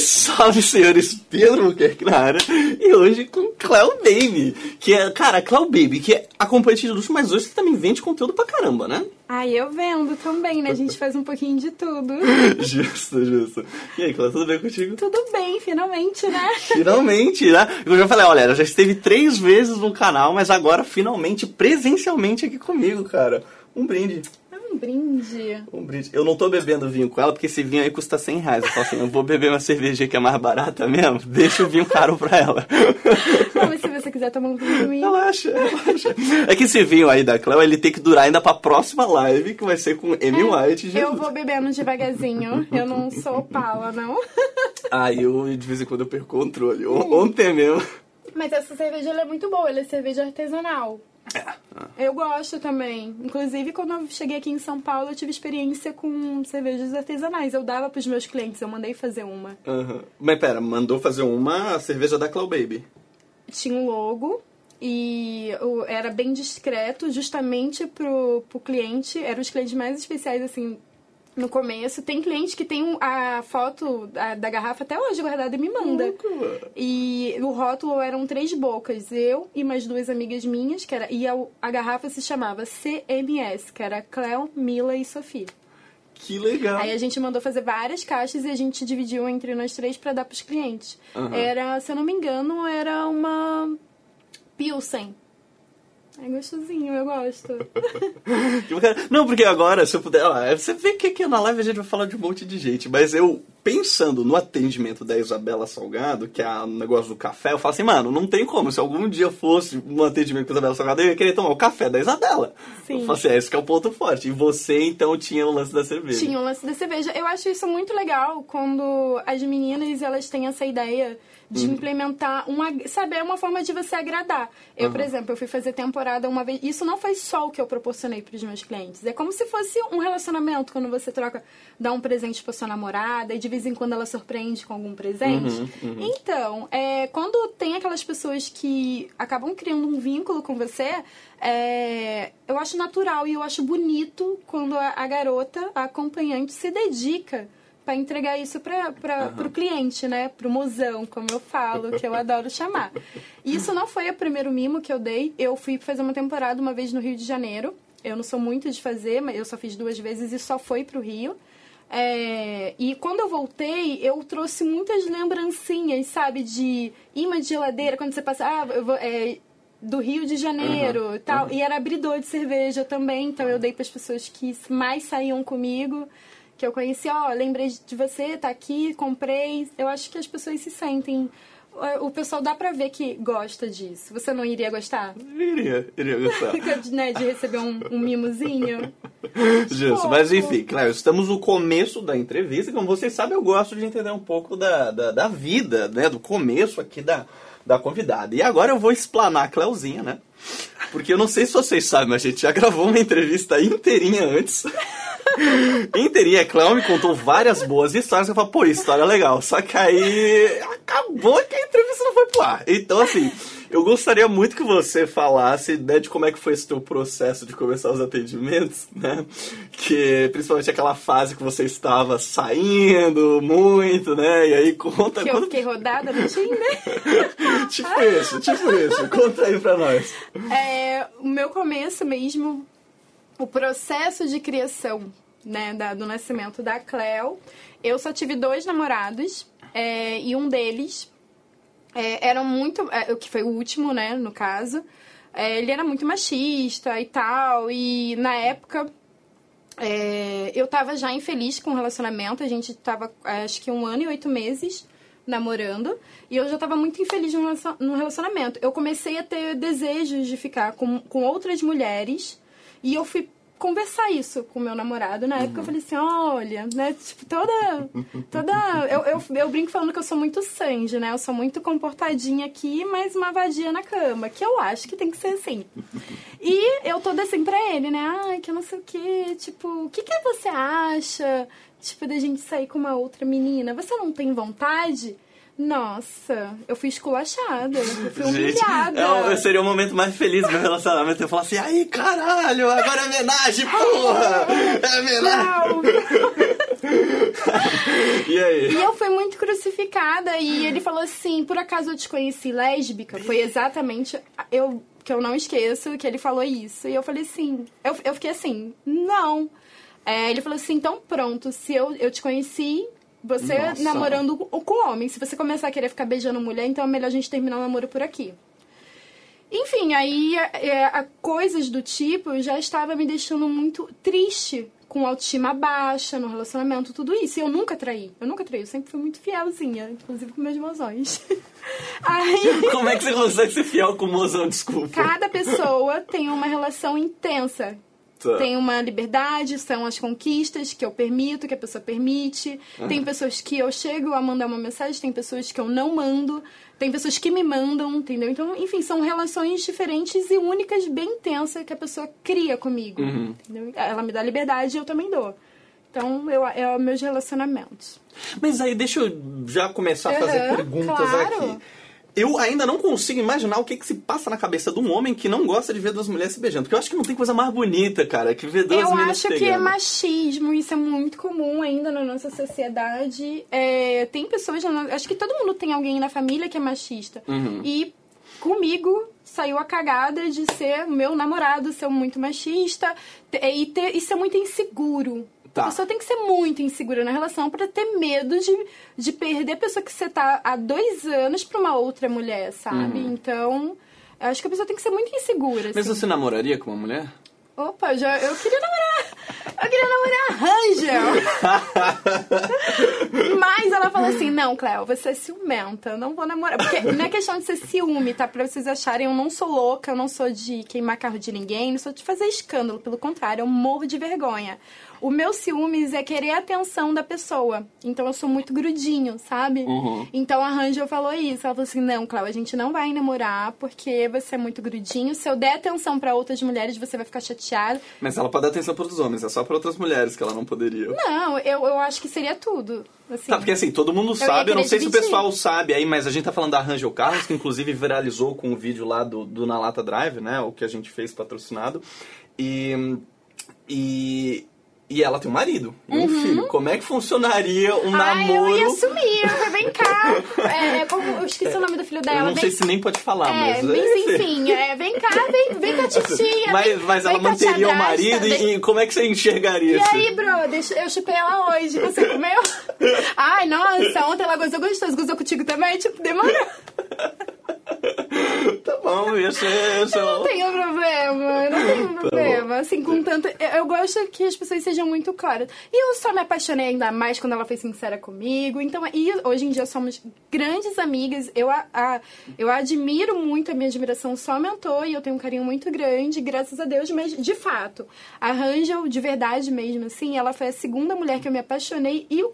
salve, senhores Pedro Buquerque na área. E hoje com Cleo Baby. Que é, cara, Cleo Baby, que é acompanhante de luxo, mas hoje você também vende conteúdo pra caramba, né? Ah, eu vendo também, né? A gente faz um pouquinho de tudo. justo, justo. E aí, Cleo, tudo bem contigo? Tudo bem, finalmente, né? Finalmente, né? Eu já falei, olha, ela já esteve três vezes no canal, mas agora finalmente, presencialmente aqui comigo, cara. Um brinde. Um brinde. Um brinde. Eu não tô bebendo vinho com ela, porque esse vinho aí custa 100 reais. Eu falo assim, eu vou beber uma cerveja que é mais barata mesmo, deixa o vinho caro pra ela. Não, mas se você quiser tomar um vinho comigo... Relaxa, relaxa. É que esse vinho aí da Cleo, ele tem que durar ainda pra próxima live, que vai ser com Amy é, White. Eu vou bebendo devagarzinho, eu não sou pala, não. Ah, eu de vez em quando eu perco o controle. Ontem mesmo... Mas essa cerveja é muito boa, ela é cerveja artesanal. É. Eu gosto também. Inclusive, quando eu cheguei aqui em São Paulo, eu tive experiência com cervejas artesanais. Eu dava pros meus clientes, eu mandei fazer uma. Uhum. Mas pera, mandou fazer uma cerveja da Cloud Baby? Tinha um logo e era bem discreto, justamente pro, pro cliente. Eram os clientes mais especiais, assim, no começo. Tem cliente que tem a foto da, da garrafa até hoje guardada e me manda. E o rótulo eram três bocas. Eu e mais duas amigas minhas, que era. E a, a garrafa se chamava CMS, que era Cleo, Mila e Sofia. Que legal. Aí a gente mandou fazer várias caixas e a gente dividiu entre nós três para dar pros clientes. Uhum. Era, se eu não me engano, era uma Pilsen. É gostosinho, eu gosto. não, porque agora, se eu puder. Ó, você vê que aqui na live a gente vai falar de um monte de gente, mas eu, pensando no atendimento da Isabela Salgado, que é o negócio do café, eu falo assim, mano, não tem como. Se algum dia fosse um atendimento com a Isabela Salgado, eu ia querer tomar o café da Isabela. Sim. Eu falo assim, é, esse que é o ponto forte. E você, então, tinha o lance da cerveja. Tinha o lance da cerveja. Eu acho isso muito legal quando as meninas elas têm essa ideia de uhum. implementar uma, sabe, é uma forma de você agradar. Eu, uhum. por exemplo, eu fui fazer temporada uma vez, isso não foi só o que eu proporcionei para os meus clientes. É como se fosse um relacionamento quando você troca, dá um presente para sua namorada e de vez em quando ela surpreende com algum presente. Uhum, uhum. Então, é, quando tem aquelas pessoas que acabam criando um vínculo com você, é, eu acho natural e eu acho bonito quando a, a garota, a acompanhante, se dedica para entregar isso para uhum. o cliente, né? Para o mozão, como eu falo, que eu adoro chamar. Isso não foi o primeiro mimo que eu dei. Eu fui fazer uma temporada uma vez no Rio de Janeiro. Eu não sou muito de fazer, mas eu só fiz duas vezes e só foi para o Rio. É, e quando eu voltei, eu trouxe muitas lembrancinhas, sabe? De imã de geladeira, quando você passa... Ah, eu vou, é, do Rio de Janeiro uhum, tal. Uhum. E era abridor de cerveja também, então eu dei para as pessoas que mais saíam comigo que eu conheci, ó, lembrei de você, tá aqui, comprei. Eu acho que as pessoas se sentem o pessoal dá pra ver que gosta disso. Você não iria gostar? Iria, iria gostar. né, de receber um, um mimozinho. Justo, mas enfim, claro, estamos no começo da entrevista. Como vocês sabem, eu gosto de entender um pouco da, da, da vida, né? Do começo aqui da, da convidada. E agora eu vou explanar a Cleuzinha, né? Porque eu não sei se vocês sabem, mas a gente já gravou uma entrevista inteirinha antes. Inteirinha, Cléo me contou várias boas histórias. Eu falei, pô, história legal. Só que aí acabou que a entrevista não foi pro ar. Então, assim, eu gostaria muito que você falasse né, de como é que foi esse teu processo de começar os atendimentos, né? Que principalmente aquela fase que você estava saindo muito, né? E aí conta. Que eu fiquei rodada no Tinder. tipo isso, tipo isso. Conta aí pra nós. É, o meu começo mesmo, o processo de criação, né, da, do nascimento da Cleo, eu só tive dois namorados. É, e um deles é, era muito. É, que foi o último, né, no caso. É, ele era muito machista e tal. E na época. É, eu tava já infeliz com o relacionamento. A gente tava, acho que um ano e oito meses namorando. E eu já tava muito infeliz no relacionamento. Eu comecei a ter desejos de ficar com, com outras mulheres. E eu fui conversar isso com meu namorado. Na época uhum. eu falei assim, olha, né? Tipo, toda. toda eu, eu, eu, brinco falando que eu sou muito Sanji, né? Eu sou muito comportadinha aqui, mas uma vadia na cama. Que eu acho que tem que ser assim. E eu toda assim pra ele, né? Ai, que eu não sei o quê. Tipo, o que, que você acha? Tipo, da gente sair com uma outra menina. Você não tem vontade? Nossa, eu fui esculachada, eu fui humilhada. É, seria o momento mais feliz do meu relacionamento. Eu falar assim, aí caralho, agora é homenagem, porra! É homenagem! e aí? E eu fui muito crucificada e ele falou assim, por acaso eu te conheci lésbica? Foi exatamente eu que eu não esqueço que ele falou isso. E eu falei assim, eu, eu fiquei assim, não. É, ele falou assim, então pronto, se eu, eu te conheci, você Nossa. namorando com, homem. Se você começar a querer ficar beijando mulher, então é melhor a gente terminar o namoro por aqui. Enfim, aí é, a, coisas do tipo já estava me deixando muito triste, com autoestima baixa no relacionamento, tudo isso. E eu nunca traí. Eu nunca traí, eu sempre fui muito fielzinha, inclusive com meus mozões. aí, Como é que você consegue ser fiel com o mozão? Desculpa. cada pessoa tem uma relação intensa. Tá. Tem uma liberdade, são as conquistas que eu permito, que a pessoa permite. Tem pessoas que eu chego a mandar uma mensagem, tem pessoas que eu não mando, tem pessoas que me mandam, entendeu? Então, enfim, são relações diferentes e únicas, bem intensas que a pessoa cria comigo. Uhum. Ela me dá liberdade e eu também dou. Então, eu, é os meus relacionamentos. Mas aí deixa eu já começar a fazer perguntas claro. aqui. Eu ainda não consigo imaginar o que, que se passa na cabeça de um homem que não gosta de ver duas mulheres se beijando. Porque eu acho que não tem coisa mais bonita, cara, que ver duas eu acho se que é machismo, isso é muito comum ainda na nossa sociedade. É, tem pessoas, acho que todo mundo tem alguém na família que é machista. Uhum. E comigo saiu a cagada de ser meu namorado, ser muito machista e, ter, e ser muito inseguro. Tá. A pessoa tem que ser muito insegura na relação pra ter medo de, de perder a pessoa que você tá há dois anos pra uma outra mulher, sabe? Então, eu acho que a pessoa tem que ser muito insegura. Mas assim. você namoraria com uma mulher? Opa, já, eu queria namorar. Eu queria namorar a Rangel. Mas ela falou assim: não, Cléo, você é ciumenta, eu não vou namorar. Porque não é questão de ser ciúme, tá? Pra vocês acharem, eu não sou louca, eu não sou de queimar carro de ninguém, não sou de fazer escândalo. Pelo contrário, eu morro de vergonha. O meu ciúmes é querer a atenção da pessoa. Então eu sou muito grudinho, sabe? Uhum. Então a Rangel falou isso. Ela falou assim: não, Cláudia, a gente não vai namorar porque você é muito grudinho. Se eu der atenção pra outras mulheres, você vai ficar chateado. Mas ela pode dar atenção para os homens, é só para outras mulheres que ela não poderia. Não, eu, eu acho que seria tudo. Assim. Tá, porque assim, todo mundo ia sabe, eu não sei se o dividir. pessoal sabe aí, mas a gente tá falando da Rangel Carlos, que inclusive viralizou com o vídeo lá do, do Na Lata Drive, né? O que a gente fez patrocinado. E. E. E ela tem um marido e um filho. Como é que funcionaria um Uhum. Ai, namoro? eu ia assumir. Eu vem cá. É, é como, eu esqueci o nome do filho dela. Eu não vem, sei se nem pode falar, é, mas. mas enfim, é, vem cá, vem, vem com a titia. Mas, vem- mas vem ela manteria o marido e, e como é que você enxergaria E isso? aí, bro, deixa, eu chupei ela hoje. Você comeu? Ai, nossa, ontem ela gozou gostoso. Gozou contigo também? Tipo, demorou. Tá bom, isso. Isso é Não tenho problema, eu não Tá tenho problema. Assim, com tanto. Eu, eu gosto que as pessoas sejam muito claras. E eu só me apaixonei ainda mais quando ela foi sincera comigo. Então, e hoje em dia somos grandes amigas. Eu, a, a- eu a admiro muito, a minha admiração só aumentou e eu tenho um carinho muito grande, graças a Deus. Mas, de fato, a Rangel, de verdade mesmo, assim, ela foi a segunda mulher que eu me apaixonei e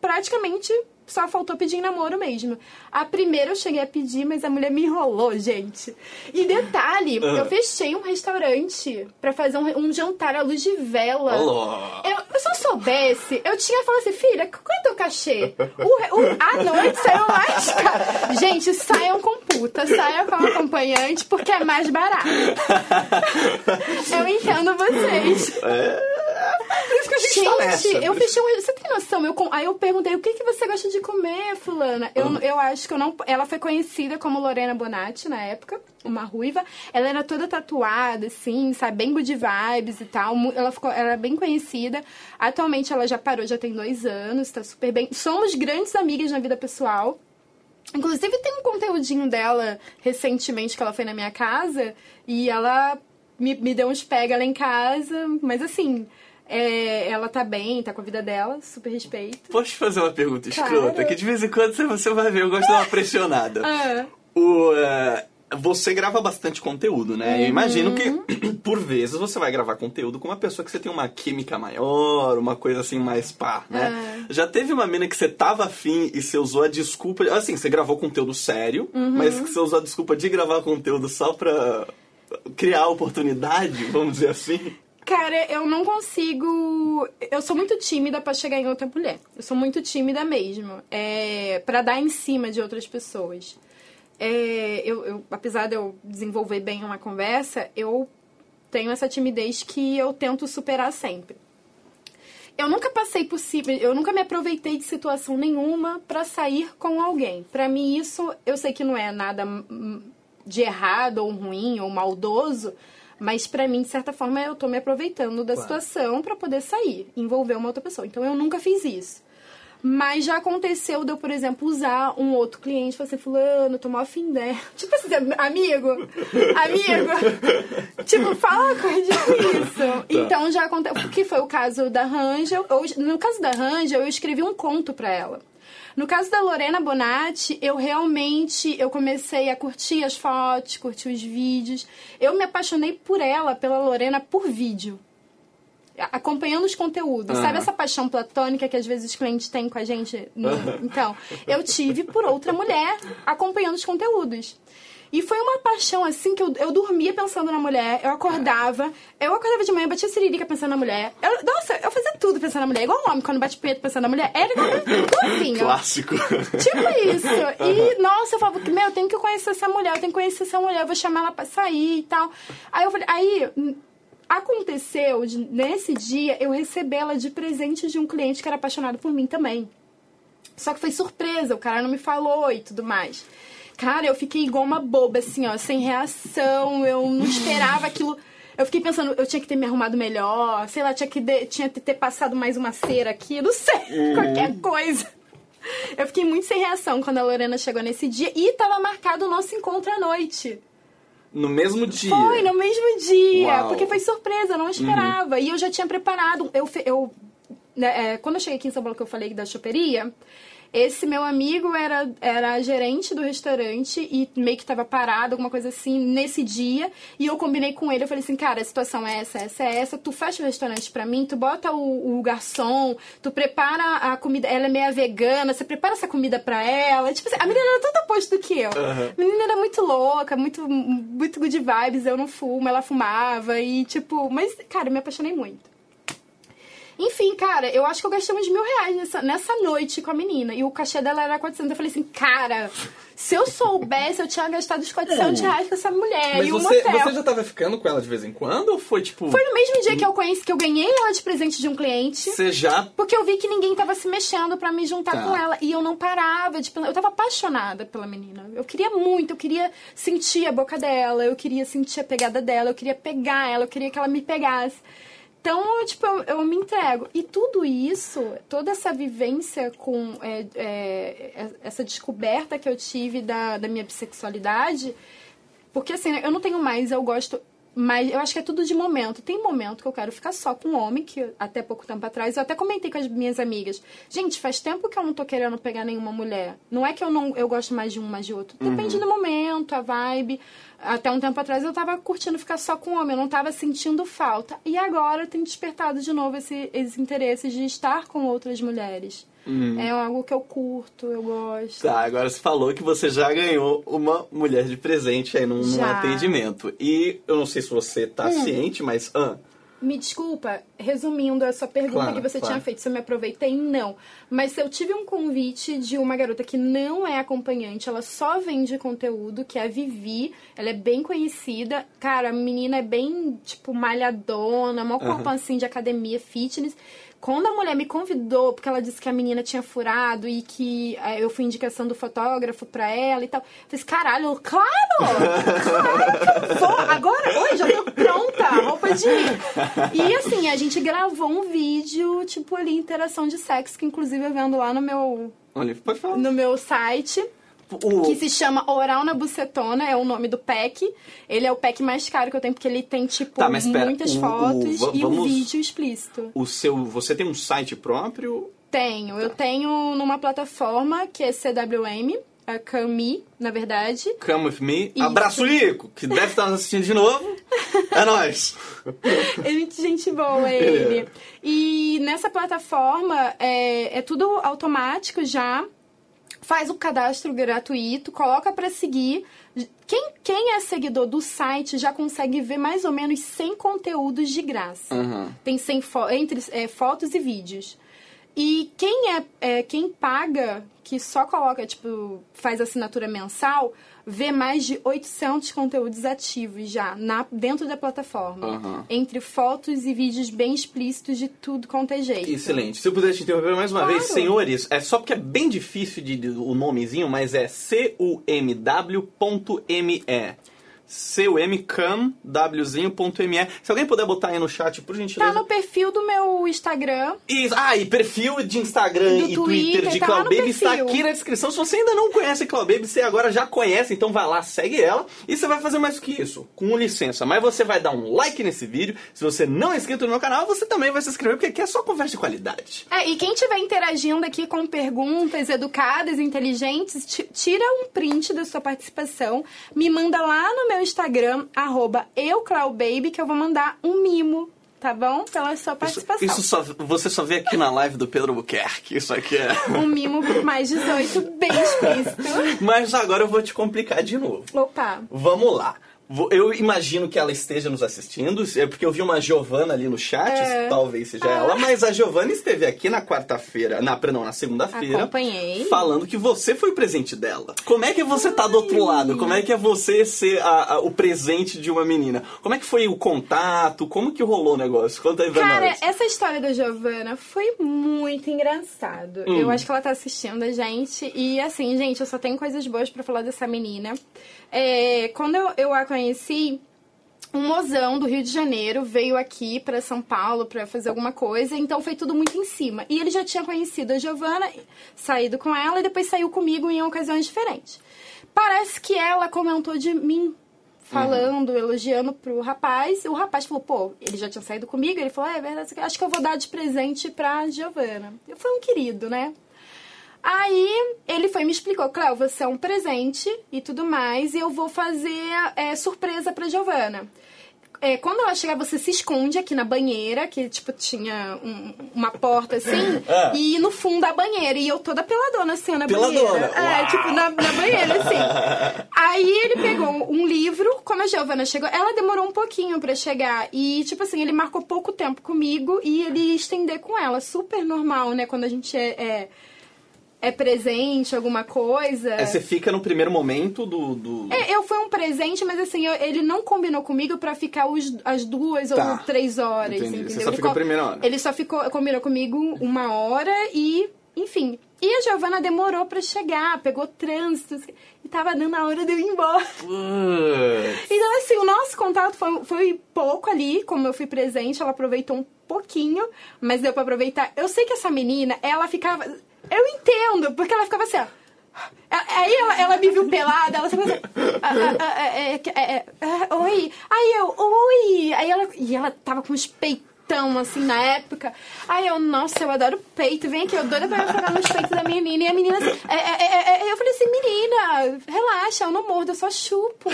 praticamente. Só faltou pedir namoro mesmo. A primeira eu cheguei a pedir, mas a mulher me enrolou, gente. E detalhe, Ah. eu fechei um restaurante pra fazer um, um jantar à luz de vela. Eu, se eu soubesse, eu tinha falado assim, filha, qual é o teu cachê? O, o, à noite saiu mais caro. Gente, saiam com puta, saiam com acompanhante, porque é mais barato. eu entendo vocês. É. Por isso que a gente, tá nessa. Gente, eu fechei um. Você tem noção? Eu, aí eu perguntei o que, que você gosta de comer, Fulana? Eu, Uhum. eu acho que eu não. Ela foi conhecida como Lorena Bonatti na época, uma ruiva. Ela era toda tatuada, assim, sabe? Bem good vibes e tal. Ela ficou ela é bem conhecida. Atualmente ela já parou, já tem dois anos, tá super bem. Somos grandes amigas na vida pessoal. Inclusive tem um conteúdinho dela recentemente que ela foi na minha casa e ela me, me deu uns pega lá em casa, mas assim, é, ela tá bem, tá com a vida dela, super respeito. Posso te fazer uma pergunta Claro. escrota? Que de vez em quando você- vai ver, eu gosto de dar uma pressionada. Ah, O, eh, você grava bastante conteúdo, né? Eu imagino Uhum. que, por vezes, você vai gravar conteúdo com uma pessoa que você tem uma química maior, uma coisa assim mais pá, né? Já teve uma mina que você tava afim e você usou a desculpa. Assim, você gravou conteúdo sério, Uhum. mas que você usou a desculpa de gravar conteúdo só pra criar oportunidade, vamos dizer assim. Cara, eu não consigo. Eu sou muito tímida pra chegar em outra mulher. Eu sou muito tímida mesmo. É, para dar em cima de outras pessoas. É, eu, eu- apesar de eu desenvolver bem uma conversa, eu tenho essa timidez que eu tento superar sempre. Eu nunca passei por si, eu nunca me aproveitei de situação nenhuma pra sair com alguém. Pra mim isso, eu sei que não é nada de errado ou ruim ou maldoso, mas pra mim de certa forma eu tô me aproveitando da Claro. situação pra poder sair, envolver uma outra pessoa. Então eu nunca fiz isso. Mas já aconteceu de eu, por exemplo, usar um outro cliente e falar assim, fulano, tô mó afim dela. Tipo assim, amigo, amigo. tipo, fala coisa isso. Então já aconteceu, que foi o caso da Rangel. Eu- no caso da Rangel, eu escrevi um conto pra ela. No caso da Lorena Bonatti, eu realmente eu comecei a curtir as fotos, curtir os vídeos. Eu me apaixonei por ela, pela Lorena, por vídeo acompanhando os conteúdos. Sabe Aham. essa paixão platônica que às vezes os clientes têm com a gente? no- Então, eu tive por outra mulher acompanhando os conteúdos. E foi uma paixão, assim, que eu, eu dormia pensando na mulher, eu acordava, eu acordava de manhã, batia siririca pensando na mulher. Eu- nossa, eu fazia tudo pensando na mulher. Igual um homem quando bate punheta pensando na mulher. Era igual igualzinho. Clássico. Tipo isso. E, nossa, eu falava que, meu, eu tenho que conhecer essa mulher, eu tenho que conhecer essa mulher, eu vou chamar ela pra sair e tal. Aí eu falei, aí hum, aconteceu, de- nesse dia, eu recebi ela de presente de um cliente que era apaixonado por mim também. Só que foi surpresa, o cara não me falou e tudo mais. Cara, eu fiquei igual uma boba, assim, ó, sem reação, eu não esperava aquilo. Eu fiquei pensando, eu tinha que ter me arrumado melhor, sei lá, tinha que de- tinha que ter passado mais uma cera aqui, não sei, qualquer coisa. Eu fiquei muito sem reação quando a Lorena chegou nesse dia e tava marcado o nosso encontro à noite. No mesmo dia. Foi no mesmo dia, Uau. Uhum. porque foi surpresa, eu não esperava. E eu já tinha preparado. Eu, eu, né, é, quando eu cheguei aqui em São Paulo, que eu falei da choperia, esse meu amigo era, era gerente do restaurante e meio que tava parado, alguma coisa assim, nesse dia. E eu combinei com ele, eu falei assim, cara, a situação é essa, essa, é essa. Tu fecha o restaurante pra mim, tu bota o, o garçom, tu prepara a comida. Ela é meia vegana, você prepara essa comida pra ela. Tipo assim, a menina era tudo oposto do que eu. A menina era muito louca, muito, muito good vibes. Eu não fumo, ela fumava e tipo, mas, cara, eu me apaixonei muito. Enfim, cara, eu acho que eu gastei uns mil reais nessa, nessa noite com a menina. E o cachê dela era 400. Eu falei assim, cara, se eu soubesse, eu tinha gastado os 400 reais com essa mulher. Mas e um você, você já tava ficando com ela de vez em quando ou foi tipo. Foi no mesmo dia que eu conheci, que eu ganhei ela de presente de um cliente. Você já. Porque eu vi que ninguém tava se mexendo pra me juntar Tá. com ela. E eu não parava de. Eu tava apaixonada pela menina. Eu queria muito, eu queria sentir a boca dela, eu queria sentir a pegada dela, eu queria pegar ela, eu queria que ela me pegasse. Então, tipo, eu, eu me entrego. E tudo isso, toda essa vivência com é, é, essa descoberta que eu tive da, da minha bissexualidade, porque assim, eu não tenho mais, eu gosto. Mas eu acho que é tudo de momento. Tem momento que eu quero ficar só com um homem, que até pouco tempo atrás eu até comentei com as minhas amigas. Gente, faz tempo que eu não tô querendo pegar nenhuma mulher. Não é que eu não eu gosto mais de um, mais de outro. Depende do momento, a vibe. Até um tempo atrás eu tava curtindo ficar só com homem, eu não tava sentindo falta. E agora tenho despertado de novo esse, esses interesses de estar com outras mulheres. É algo que eu curto, eu gosto. Tá, agora você falou que você já ganhou uma mulher de presente aí num, num atendimento. E eu não sei se você tá Hum. ciente, mas. Ah, Me desculpa, resumindo a sua pergunta Claro, que você claro. tinha feito, se eu me aproveitei, não. Mas eu tive um convite de uma garota que não é acompanhante, ela só vende conteúdo, que é a Vivi, ela é bem conhecida. Cara, a menina é bem, tipo, malhadona, mó corpão assim de academia, fitness. Quando a mulher me convidou, porque ela disse que a menina tinha furado e que eh, eu fui indicação do fotógrafo pra ela e tal, eu falei assim, caralho, claro! Claro que eu vou! Agora, hoje, já tô pronta, roupa de ir. E assim, a gente gravou um vídeo, tipo ali, interação de sexo, que inclusive eu vendo lá no meu, olha, pode falar. no meu site O, que se chama Oral na Bucetona, é o nome do pack. Ele é o pack mais caro que eu tenho, porque ele tem, tipo, Tá, espera, muitas o- o- fotos va- e um vídeo explícito. o seu. Você tem um site próprio? Tenho. Eu tenho numa plataforma que é CWM, a Cami, na verdade. Come with me. Isso. Abraço, Lico, que deve estar nos assistindo de novo. É nóis. É muito gente boa ele. E nessa plataforma é, é tudo automático já. Faz o cadastro gratuito, coloca pra seguir. Quem, quem é seguidor do site já consegue ver mais ou menos 100 conteúdos de graça. Uhum. Tem 100 fo entre é, fotos e vídeos. E quem é, é quem paga, que só coloca, tipo, faz assinatura mensal, vê mais de 800 conteúdos ativos já na, dentro da plataforma. Aham. Entre fotos e vídeos bem explícitos de tudo quanto é jeito. Excelente. Se eu puder te interromper mais uma Claro. vez, senhores, é só porque é bem difícil de, de- o nomezinho, mas é cumw.me. cumcam.me. Se alguém puder botar aí no chat, por gentileza. Tá no perfil do meu Instagram. E, ah, e perfil de Instagram Do e Twitter, Twitter de tá está aqui na descrição. Se você ainda não conhece Baby, você agora já conhece, então vai lá, segue ela. E você vai fazer mais que isso, com licença. Mas você vai dar um like nesse vídeo. Se você não é inscrito no meu canal, você também vai se inscrever, porque aqui é só conversa de qualidade. É, e quem estiver interagindo aqui com perguntas educadas, inteligentes, ti- tira um print da sua participação, me manda lá no meu Instagram, arroba euclaubaby, que eu vou mandar um mimo, tá bom? Pela sua Isso, participação. isso só, você só vê aqui na live do Pedro Buquerque. Isso aqui é. Um mimo por mais 18, bem explícito. Mas agora eu vou te complicar de novo. Opa. Vamos lá. Eu imagino que ela esteja nos assistindo, é porque eu vi uma Giovana ali no chat, É. talvez seja Ah. ela, mas a Giovana esteve aqui na quarta-feira, na, perdão, na segunda-feira, Acompanhei. falando que você foi o presente dela. Como é que você tá do outro lado? Como é que é você ser a- a- o presente de uma menina? Como é que foi o contato? Como que rolou o negócio? Conta aí pra Cara, nós. essa história da Giovana foi muito engraçado. Hum. Eu acho que ela tá assistindo a gente. E assim, gente, eu só tenho coisas boas pra falar dessa menina. É, quando eu, eu a conheci, um mozão do Rio de Janeiro veio aqui pra São Paulo pra fazer alguma coisa, então foi tudo muito em cima. E ele já tinha conhecido a Giovana, saído com ela e depois saiu comigo em ocasiões diferentes. Parece que ela comentou de mim falando, elogiando pro rapaz. O rapaz falou, pô, ele já tinha saído comigo. Ele falou, é, é verdade, acho que eu vou dar de presente pra Giovana. Eu fui um querido, né? Aí ele foi me explicou, Cléo, você é um presente e tudo mais, e eu vou fazer é, surpresa pra Giovana. É, quando ela chegar, você se esconde aqui na banheira, que tipo tinha um- uma porta assim, É. e no fundo da banheira. E eu toda peladona assim na Peladona? banheira. É, Uau! tipo na, na banheira assim. Aí ele pegou um livro, como a Giovana chegou, ela demorou um pouquinho pra chegar. E tipo assim, ele marcou pouco tempo comigo e ele ia estender com ela. Super normal, né? Quando a gente é, é, é presente, alguma coisa. É, você fica no primeiro momento do. do... É, eu fui um presente, mas assim, eu- ele não combinou comigo pra ficar os- as duas Tá. ou três horas, Entendi. entendeu? Você só Ele ficou a primeira hora. Ele só ficou, combinou comigo uma hora e, enfim. E a Giovana demorou pra chegar, pegou trânsito e tava dando a hora de eu ir embora. Putz. Então, assim, o nosso contato foi, foi pouco ali, como eu fui presente, ela aproveitou um pouquinho, mas deu pra aproveitar. Eu sei que essa menina, ela ficava. Eu entendo, porque ela ficava assim, ó. Aí ela, ela me viu pelada, ela ficou assim. "Ah, ah, ah, é, é, é, oi. Aí eu, oi. Aí ela. E ela tava com uns peitão, assim, na época. Aí eu, nossa, eu adoro peito. Vem aqui, eu doida pra jogar nos peitos da menina. E a menina assim. é, é, é, é, eu falei assim, menina, relaxa, eu não mordo, eu só chupo.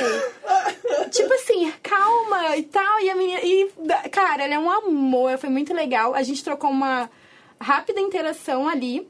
tipo assim, calma e tal. E a menina. E, cara, ela é um amor, foi muito legal. A gente trocou uma rápida interação ali.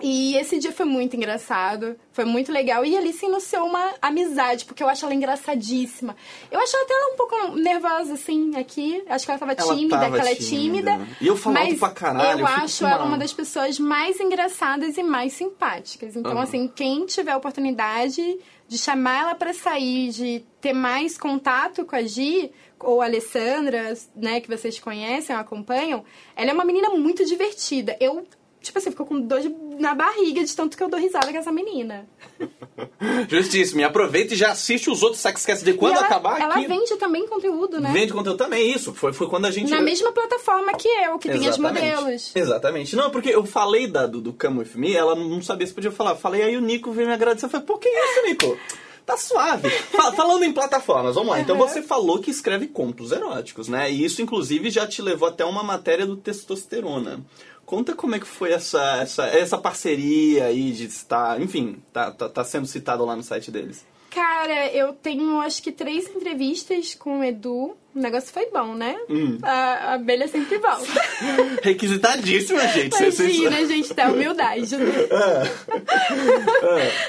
E esse dia foi muito engraçado, foi muito legal. E ali se iniciou uma amizade, porque eu acho ela engraçadíssima. Eu acho até ela um pouco nervosa, assim, aqui. Acho que ela tava Ela tímida, tava que ela é tímida. tímida. E eu falo mas pra caralho, Eu eu acho ela uma- das pessoas mais engraçadas e mais simpáticas. Então, Aham. assim, quem tiver a oportunidade de chamar ela pra sair, de ter mais contato com a Gi, ou a Alessandra, né, que vocês conhecem, acompanham, ela é uma menina muito divertida. Eu, tipo assim, fico com dor de- na barriga de tanto que eu dou risada com essa menina. Justíssimo. E aproveita e já assiste os outros Saxcast de quando ela, acabar ela aqui. vende também conteúdo, né? Vende conteúdo também, isso. Foi, foi quando a gente. Na mesma plataforma que eu, que tem as Exatamente. modelos. Exatamente. Não, porque eu falei da, do, do Come With Me, ela não sabia se podia falar. Falei, aí o Nico veio me agradecer. Eu falei, por que isso, Nico? Tá suave. Fa- falando em plataformas, vamos lá. Então Uhum. você falou que escreve contos eróticos, né? E isso, inclusive, já te levou até uma matéria do Testosterona. Conta como é que foi essa, essa, essa parceria aí de estar. Enfim, tá, tá, tá sendo citado lá no site deles. Cara, eu tenho acho que três entrevistas com o Edu. O negócio foi bom, né? Hum. A, a abelha sempre volta. Requisitadíssima, gente. Imagina, gente, tá humildade. né?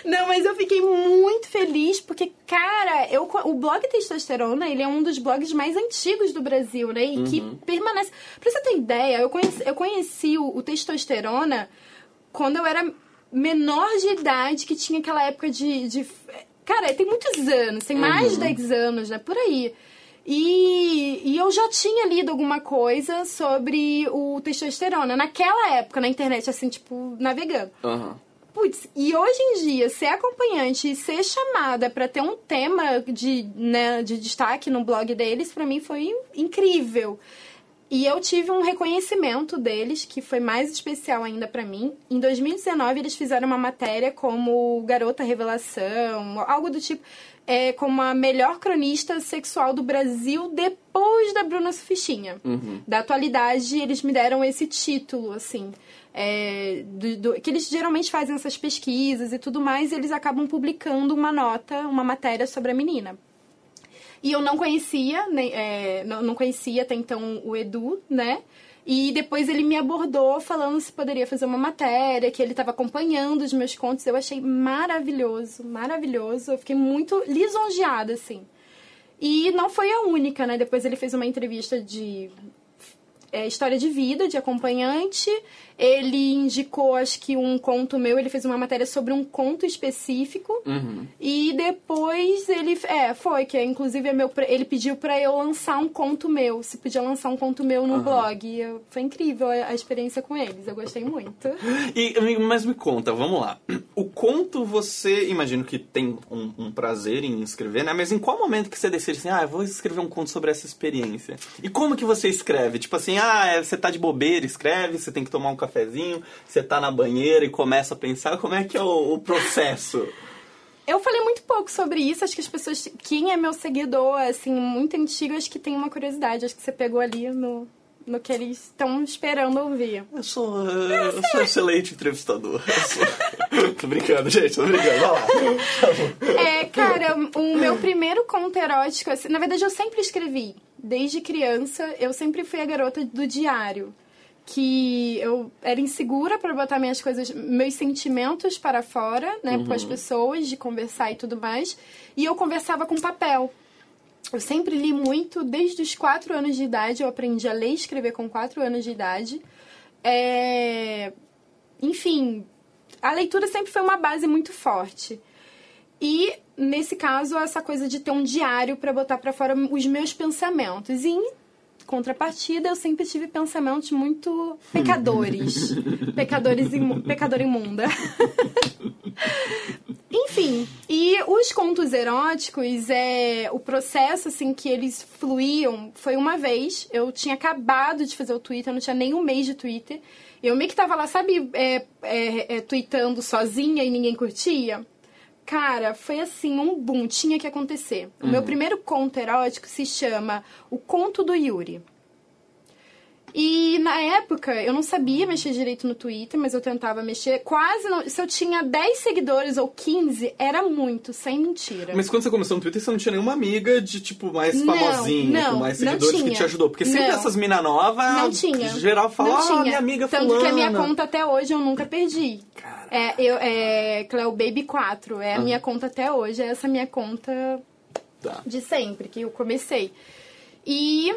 Não, mas eu fiquei muito feliz porque, cara, eu, o blog Testosterona, ele é um dos blogs mais antigos do Brasil, né? E que permanece. Pra você ter ideia, eu conheci, eu conheci o, o Testosterona quando eu era menor de idade, que tinha aquela época de. de cara, tem muitos anos, tem mais de 10 anos, né? Por aí. E, e eu já tinha lido alguma coisa sobre o testosterona naquela época na internet, assim, tipo, navegando. Aham. Putz, e hoje em dia, ser acompanhante e ser chamada pra ter um tema de, né, de destaque no blog deles, pra mim foi incrível. E eu tive um reconhecimento deles, que foi mais especial ainda pra mim. Em 2019, eles fizeram uma matéria como Garota Revelação, algo do tipo, é, como a melhor cronista sexual do Brasil depois da Bruna Sufistinha. Da atualidade, eles me deram esse título, assim. é, do- do- que eles geralmente fazem essas pesquisas e tudo mais, e eles acabam publicando uma nota, uma matéria sobre a menina. E eu não conhecia, nem- é, não, não conhecia até então o Edu, né? E depois ele me abordou falando se poderia fazer uma matéria, que ele estava acompanhando os meus contos. Eu achei maravilhoso, maravilhoso. Eu fiquei muito lisonjeada, assim. E não foi a única, né? Depois ele fez uma entrevista de é, história de vida, de acompanhante. Ele indicou, acho que um conto meu, ele fez uma matéria sobre um conto específico. E depois ele. É, foi, que é, inclusive é meu, ele pediu pra eu lançar um conto meu. Se podia lançar um conto meu no blog. E foi incrível a, experiência com eles. Eu gostei muito. E, mas me conta, vamos lá. O conto você, imagino que tem um, um prazer em escrever, né? Mas em qual momento que você decide assim, ah, eu vou escrever um conto sobre essa experiência? E como que você escreve? Tipo assim, ah, é, você tá de bobeira, escreve, você tem que tomar um cafezinho, você tá na banheira e começa a pensar, como é que é o, o processo? Eu falei muito pouco sobre isso. Acho que as pessoas. Quem é meu seguidor, assim, muito antigo, acho que tem uma curiosidade. Acho que você pegou ali no, no que eles estão esperando ouvir. Eu sou, eh, eu sou excelente entrevistador. Eu sou... tô brincando, gente, tô brincando. Vai lá. É, cara, o meu primeiro conto erótico, assim, na verdade eu sempre escrevi. Desde criança, eu sempre fui a garota do diário. Que eu era insegura para botar minhas coisas, meus sentimentos para fora, né, com as pessoas, de conversar e tudo mais. E eu conversava com papel. Eu sempre li muito, desde os quatro anos de idade. Eu aprendi a ler e escrever com quatro anos de idade. É... Enfim, a leitura sempre foi uma base muito forte. E, nesse caso, essa coisa de ter um diário para botar para fora os meus pensamentos. E, em contrapartida, eu sempre tive pensamentos muito pecadores. pecadores imu pecador imunda. Enfim, e os contos eróticos, é, o processo assim que eles fluíam foi uma vez. Eu tinha acabado de fazer o Twitter, não tinha nem um mês de Twitter. Eu meio que tava lá, sabe, é, é, é, tweetando sozinha e ninguém curtia. Cara, foi assim, um boom, tinha que acontecer. O meu primeiro conto erótico se chama O Conto do Yuri. E na época eu não sabia mexer direito no Twitter, mas eu tentava mexer. Quase não. Se eu tinha 10 seguidores ou 15, era muito, sem mentira. Mas quando você começou no Twitter, você não tinha nenhuma amiga de, tipo, mais famosinha, não, com mais seguidores que te ajudou? Porque sempre Não. essas mina nova, Não tinha. geral fala, não ah, tinha. minha amiga Tanto fulana. que a minha conta até hoje eu nunca perdi. É, eu, é Cleo Baby 4. É a minha conta até hoje. É essa minha conta Tá. de sempre, que eu comecei. E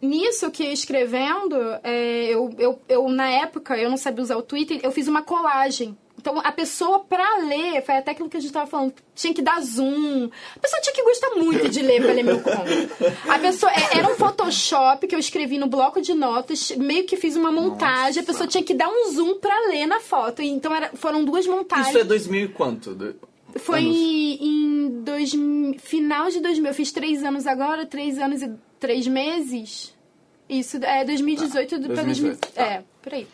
nisso que escrevendo, é, eu, eu, eu, na época, eu não sabia usar o Twitter, eu fiz uma colagem. Então, a pessoa, pra ler, foi até aquilo que a gente tava falando, tinha que dar zoom. A pessoa tinha que gostar muito de ler pra ler meu conto. A pessoa, é, era um Photoshop que eu escrevi no bloco de notas, meio que fiz uma montagem, a pessoa tinha que dar um zoom pra ler na foto. Então, era, foram duas montagens. Isso é 2000 e quanto? Foi anos? em dois, final de 2000. Eu fiz três anos agora, três anos e três meses. Isso, é 2018 Tá, pra 2018, 2000. tá. É, por aí.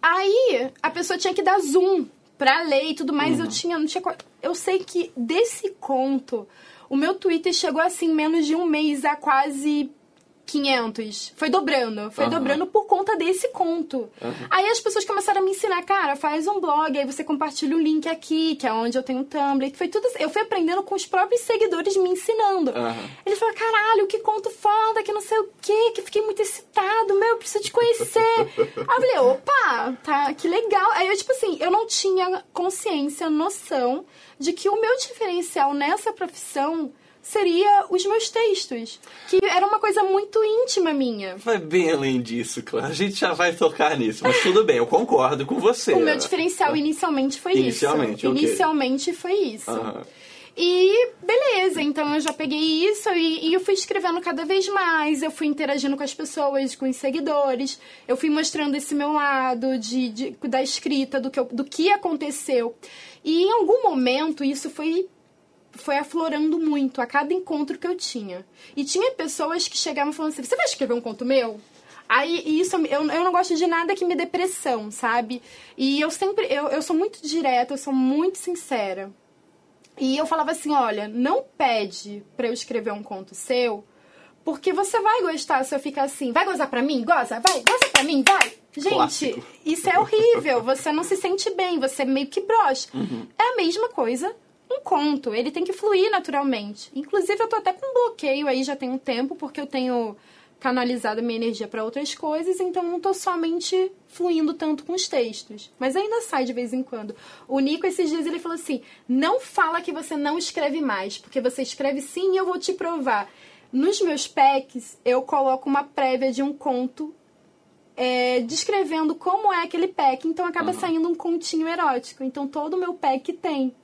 Aí, a pessoa tinha que dar zoom pra ler e tudo mais. Uhum. Eu tinha, não tinha... Eu sei que desse conto, o meu Twitter chegou assim, menos de um mês, a quase 500. Foi dobrando. Foi Aham. dobrando por conta desse conto. Aí as pessoas começaram a me ensinar, cara, faz um blog, aí você compartilha o link aqui, que é onde eu tenho um Tumblr. Foi tudo assim. Eu fui aprendendo com os próprios seguidores me ensinando. Aham. Ele falou, caralho, que conto foda, que não sei o quê, que fiquei muito excitado, meu, eu preciso te conhecer. Aí eu falei, opa, tá, que legal. Aí eu, tipo assim, eu não tinha consciência, noção de que o meu diferencial nessa profissão seria os meus textos. Que era uma coisa muito íntima minha. Vai bem além disso, claro. A gente já vai tocar nisso, mas tudo bem, eu concordo com você. O meu diferencial inicialmente foi Inicialmente, isso. ok. Inicialmente foi isso. Aham. E beleza, então eu já peguei isso e, e eu fui escrevendo cada vez mais, eu fui interagindo com as pessoas, com os seguidores, eu fui mostrando esse meu lado de, de- da escrita, do que, eu- do que aconteceu. E em algum momento isso foi foi aflorando muito a cada encontro que eu tinha. E tinha pessoas que chegavam falando assim: Você vai escrever um conto meu? Aí isso, eu, eu não gosto de nada que me dê pressão, sabe? E eu sempre, eu, eu sou muito direta, eu sou muito sincera. E eu falava assim: olha, não pede pra eu escrever um conto seu, porque você vai gostar se eu ficar assim. Vai gozar pra mim? Goza? Vai, goza pra mim? Vai! Gente, Clássico. isso é horrível. Você não se sente bem, você meio que brocha. É a mesma coisa um conto. Ele tem que fluir naturalmente. Inclusive, eu tô até com bloqueio aí já tem um tempo, porque eu tenho canalizado minha energia pra outras coisas, então não tô somente fluindo tanto com os textos. Mas ainda sai de vez em quando. O Nico, esses dias, ele falou assim: não fala que você não escreve mais, porque você escreve sim e eu vou te provar. Nos meus packs, eu coloco uma prévia de um conto é, descrevendo como é aquele pack. Então acaba saindo um continho erótico. Então todo o meu pack tem.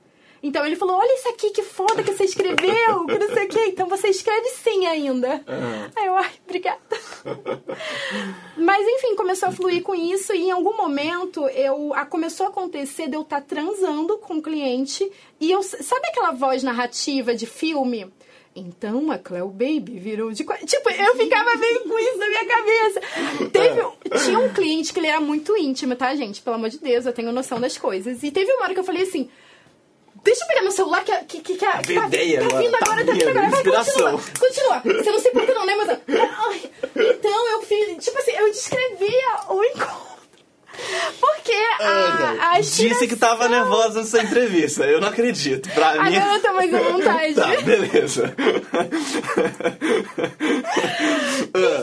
Então ele falou: Olha isso aqui, que foda que você escreveu, que não sei o quê. Então você escreve sim ainda. Aí eu, ai, obrigada. Mas enfim, começou a fluir com isso e em algum momento eu a, começou a acontecer de eu estar transando com o cliente e eu. Sabe aquela voz narrativa de filme? Então a Cleo Baby virou de. Tipo, eu ficava meio com isso na minha cabeça. Teve, tinha um cliente que ele era muito íntimo, tá, gente? Pelo amor de Deus, eu tenho noção das coisas. E teve uma hora que eu falei assim. Deixa eu pegar meu celular que, que, que, que, a- que tá, ideia tá vindo tá agora, tá vindo agora. Vai, inspiração. continua, continua. Você não se importa não, né, mas... Ai, então eu fiz... Tipo assim, eu descrevia o encontro. Porque a, a Disse que tava nervosa nessa entrevista. Eu não acredito. Pra mim. Agora eu tô mais à vontade. Tá, beleza.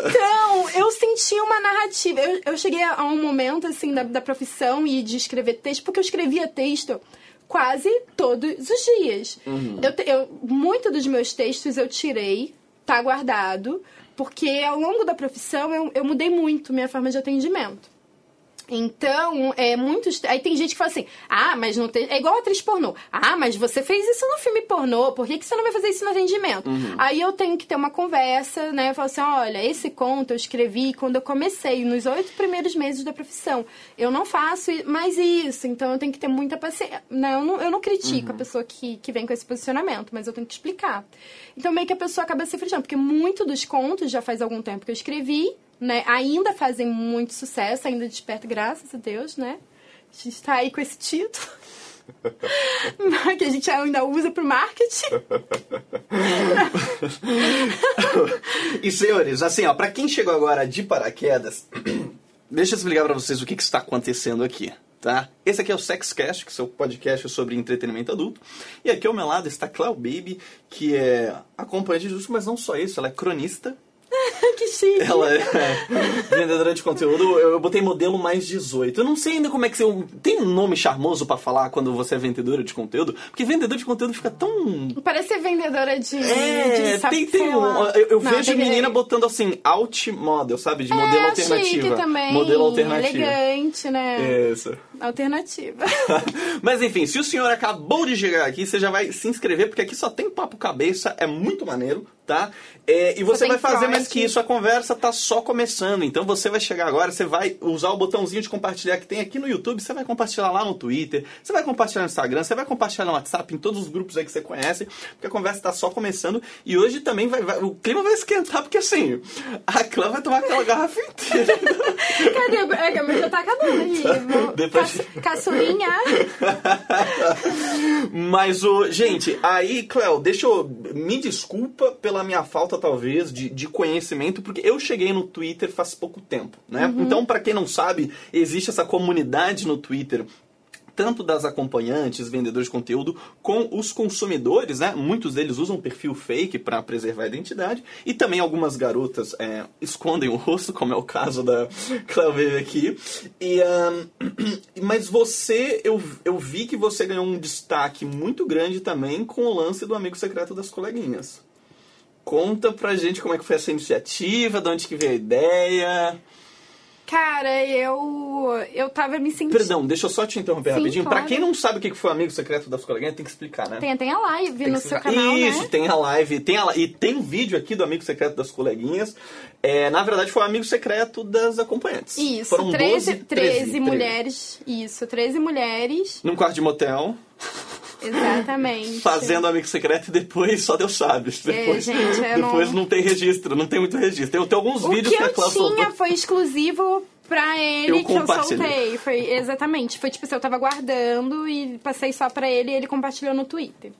Então, eu senti uma narrativa. Eu, eu cheguei a um momento, assim, da, da profissão e de escrever texto, porque eu escrevia texto quase todos os dias. Eu, te- eu, muito dos meus textos eu tirei, tá guardado, porque ao longo da profissão eu, eu mudei muito minha forma de atendimento. Então, é muitos. Aí tem gente que fala assim: ah, mas não tem. É igual atriz pornô. Ah, mas você fez isso no filme pornô, por que, que você não vai fazer isso no atendimento? Aí eu tenho que ter uma conversa, né? Eu falo assim: olha, esse conto eu escrevi quando eu comecei, nos oito primeiros meses da profissão. Eu não faço mais isso, então eu tenho que ter muita paciência. Né? Eu, não, eu não critico a pessoa que, que vem com esse posicionamento, mas eu tenho que explicar. Então, meio que a pessoa acaba se frustrando, porque muito dos contos já faz algum tempo que eu escrevi né? Ainda fazem muito sucesso, ainda desperta, graças a Deus, né? A gente tá aí com esse título. que a gente ainda usa pro marketing. E senhores, assim, ó, pra quem chegou agora de paraquedas, deixa eu explicar pra vocês o que, que está acontecendo aqui, tá? Esse aqui é o Sexcast, que é o podcast sobre entretenimento adulto. E aqui ao meu lado está Clau Baby, que é acompanhante de justo, mas não só isso, ela é cronista. que chique. Ela é vendedora de conteúdo. Eu, eu botei modelo mais 18. Eu não sei ainda como é que você. Tem um nome charmoso pra falar quando você é vendedora de conteúdo? Porque vendedor de conteúdo fica tão Parece ser vendedora de. é, de, sabe, tem, tem um, eu, eu Não, vejo tem- menina botando assim, alt model, sabe? De é, modelo alternativa. também. Modelo alternativa. Elegante, né? Isso. Alternativa. Mas enfim, se o senhor acabou de chegar aqui, você já vai se inscrever, porque aqui só tem papo cabeça, é muito maneiro, tá? É, e você vai fazer mais que isso, a conversa tá só começando. Então você vai chegar agora, você vai usar o botãozinho de compartilhar que tem aqui no YouTube, você vai compartilhar lá no Twitter, você vai compartilhar no Instagram, você vai compartilhar no WhatsApp, em todos os grupos aí que você conhece, porque a conversa tá só começando. E hoje também vai, vai- o clima vai esquentar, porque assim, a Clã vai tomar aquela garrafa inteira. Cadê? É, mas já tá acabando aqui. Vou- Depois. Caçulinha. Mas o. Gente, aí, Cléo, deixa eu. Me desculpa pela minha falta, talvez, de, de conhecimento, porque eu cheguei no Twitter faz pouco tempo, né? Então, pra quem não sabe, existe essa comunidade no Twitter tanto das acompanhantes, vendedores de conteúdo, com os consumidores, né? Muitos deles usam perfil fake para preservar a identidade e também algumas garotas é, escondem o rosto, como é o caso da Cléo aqui. E, ahn, mas você, eu, eu vi que você ganhou um destaque muito grande também com o lance do amigo secreto das coleguinhas. Conta pra gente como é que foi essa iniciativa, de onde que veio a ideia. Cara, eu. Eu tava me sentindo. Perdão, deixa eu só te interromper Sim, rapidinho. claro. Pra quem não sabe o que foi o amigo secreto das coleguinhas, tem que explicar, né? Tem, tem a live Tem no seu canal, Isso, né? tem a live, tem a, e tem um vídeo aqui do amigo secreto das coleguinhas. É, na verdade, foi o amigo secreto das acompanhantes. Isso, Foram 13, 12, 13, mulheres. Isso, 13 mulheres. Num quarto de motel, Exatamente. fazendo amigo secreto e depois só Deus sabe. Depois, gente, eu não- depois não... tem registro, não tem muito registro. Tem, tem alguns O vídeos que que a eu Cláudia tinha soltou. foi exclusivo pra ele Eu que eu soltei. Foi exatamente. Foi tipo assim, eu tava guardando e passei só pra ele e ele compartilhou no Twitter.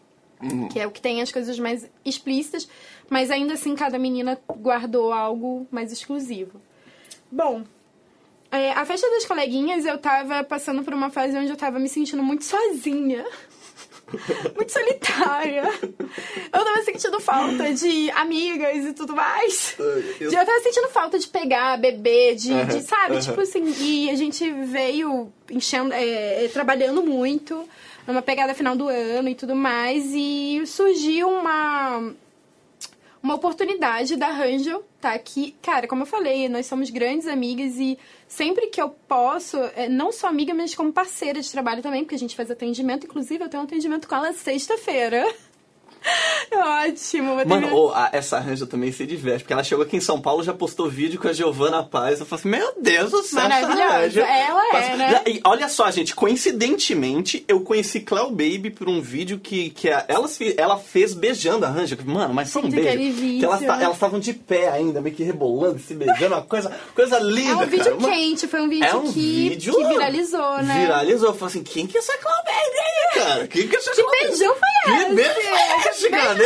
Uhum. Que é o que tem as coisas mais explícitas, mas ainda assim cada menina guardou algo mais exclusivo. Bom, é, a festa das coleguinhas eu tava passando por uma fase onde eu tava me sentindo muito sozinha. Muito solitária. Eu tava sentindo falta de amigas e tudo mais. Eu- Eu tava sentindo falta de pegar, beber, de, Aham, de, sabe? aham. Tipo assim, e a gente veio enchendo, é, trabalhando muito, numa pegada final do ano e tudo mais, e surgiu uma uma oportunidade da Rangel tá aqui. Cara, como eu falei, nós somos grandes amigas e sempre que eu posso, é, não só amiga, mas como parceira de trabalho também, porque a gente faz atendimento. Inclusive, eu tenho um atendimento com ela sexta-feira. Ótimo, vou Mano, ô, a- essa Ranja também se diverte, porque ela chegou aqui em São Paulo já postou vídeo com a Giovana Paz. Eu falei assim, meu Deus do céu, essa Maravilhosa. Ela é, né? E olha só, gente, coincidentemente, eu conheci Cleo Baby por um vídeo que, que a- elas fi- ela fez beijando a Ranja. Mano, mas foi um Gente, beijo. que vídeo. elas ta- elas estavam de pé ainda, meio que rebolando, se beijando, uma coisa, coisa linda, É um vídeo cara. Quente, foi um vídeo, É um que, vídeo que viralizou, né? Viralizou. Eu falei assim, quem que é essa Cleo Baby aí, cara? Quem que é essa Que Cleo Baby? beijão foi Que esse? beijo foi cara?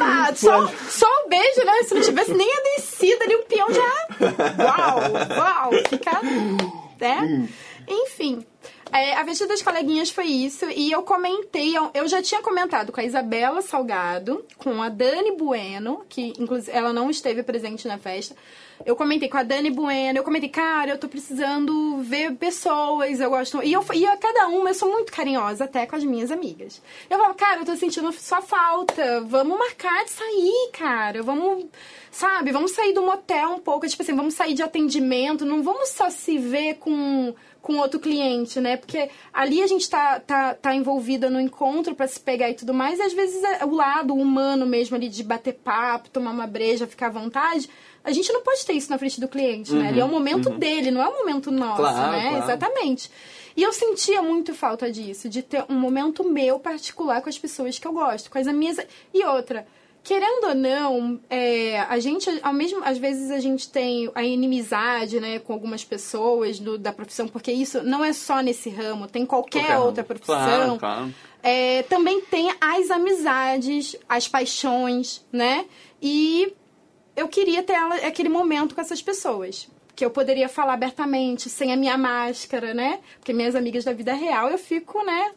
Ah, só, só um beijo, né? Se não tivesse nem a descida ali, o peão já. Uau, uau, fica. Né? Enfim. é, a vestida das coleguinhas foi isso. E eu comentei, eu já tinha comentado com a Isabela Salgado, com a Dani Bueno, que inclusive ela não esteve presente na festa. Eu comentei com a Dani Bueno, eu comentei, cara, eu tô precisando ver pessoas, eu gosto. E, eu, e a cada uma eu sou muito carinhosa, até com as minhas amigas. Eu falo, cara, eu tô sentindo sua falta, vamos marcar de sair, cara, vamos, sabe, vamos sair do motel um pouco, tipo assim, vamos sair de atendimento, não vamos só se ver com com outro cliente, né? Porque ali a gente tá, tá, tá envolvida no encontro pra se pegar e tudo mais, e às vezes é o lado humano mesmo ali de bater papo, tomar uma breja, ficar à vontade, a gente não pode ter isso na frente do cliente, né? Ali é o momento dele, não é o momento nosso, Claro, né? claro. Exatamente. E eu sentia muito falta disso, de ter um momento meu particular com as pessoas que eu gosto, com as minhas. E outra, querendo ou não, é, a gente, ao mesmo, às vezes a gente tem a inimizade, né, com algumas pessoas do- da profissão, porque isso não é só nesse ramo, tem qualquer, Qualquer outra profissão. Claro, claro. É, também tem as amizades, as paixões, né? E eu queria ter ela- aquele momento com essas pessoas. Que eu poderia falar abertamente, sem a minha máscara, né? Porque minhas amigas da vida real, eu fico, né?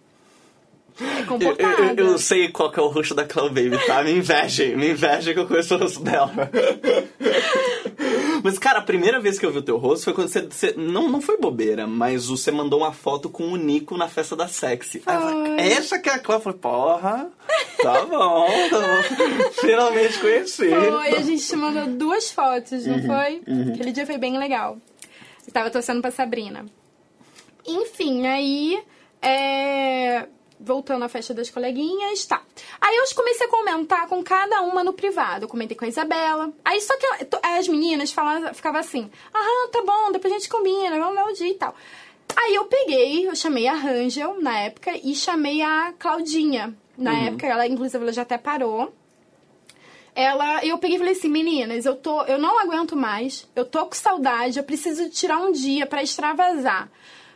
É Eu, eu- eu- eu sei qual que é o rosto da Cloud Baby, tá? Me invejem, me invejem que eu conheço o rosto dela. Mas, cara, a primeira vez que eu vi o teu rosto foi quando você. você- não, não foi bobeira, mas você mandou uma foto com o Nico na festa da sexy. Foi. essa que é a Cláudia. Eu falei, porra, tá bom, tá bom. Finalmente conheci. Foi, a gente te mandou duas fotos, Uhum, não foi? Aquele dia foi bem legal. Eu tava torcendo pra Sabrina. Enfim, aí. é, Voltando à festa das coleguinhas, tá. Aí eu comecei a comentar com cada uma no privado. Eu comentei com a Isabela. Aí só que as meninas falavam, ficavam assim: aham, tá bom, depois a gente combina, vamos ver o dia e tal. Aí eu peguei, eu chamei a Rangel na época e chamei a Claudinha. Na época, ela, inclusive, ela já até parou ela eu peguei e falei assim meninas eu tô eu não aguento mais eu tô com saudade eu preciso tirar um dia pra extravasar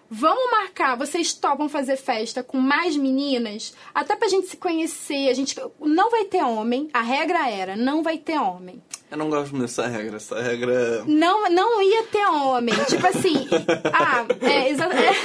Vamos marcar, vocês topam fazer festa com mais meninas? Até pra gente se conhecer, a gente não vai ter homem. A regra era, não vai ter homem. Eu não gosto dessa regra. Essa regra. Não, não ia ter homem. Tipo assim. ah, é, exatamente.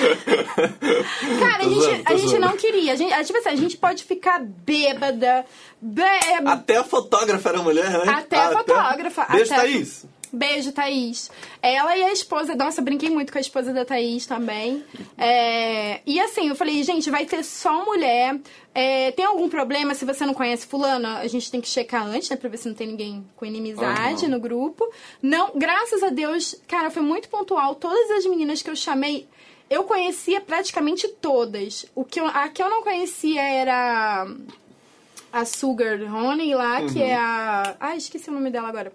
Cara, a gente, a gente não queria. A gente, a- tipo assim, a gente pode ficar bêbada. Bê, Até a fotógrafa era mulher, né? Até a fotógrafa, Beijo, até- Thaís. Beijo, Thaís. Ela e a esposa. Nossa, eu brinquei muito com a esposa da Thaís também. É, e assim, eu falei, gente, vai ter só mulher. É, tem algum problema se você não conhece fulana? A gente tem que checar antes, né? Pra ver se não tem ninguém com inimizade Aham. no grupo. Não, graças a Deus, cara, foi muito pontual. Todas as meninas que eu chamei, eu conhecia praticamente todas. O que eu, a que eu não conhecia era a Sugar Honey lá, que é a. Ai, esqueci o nome dela agora.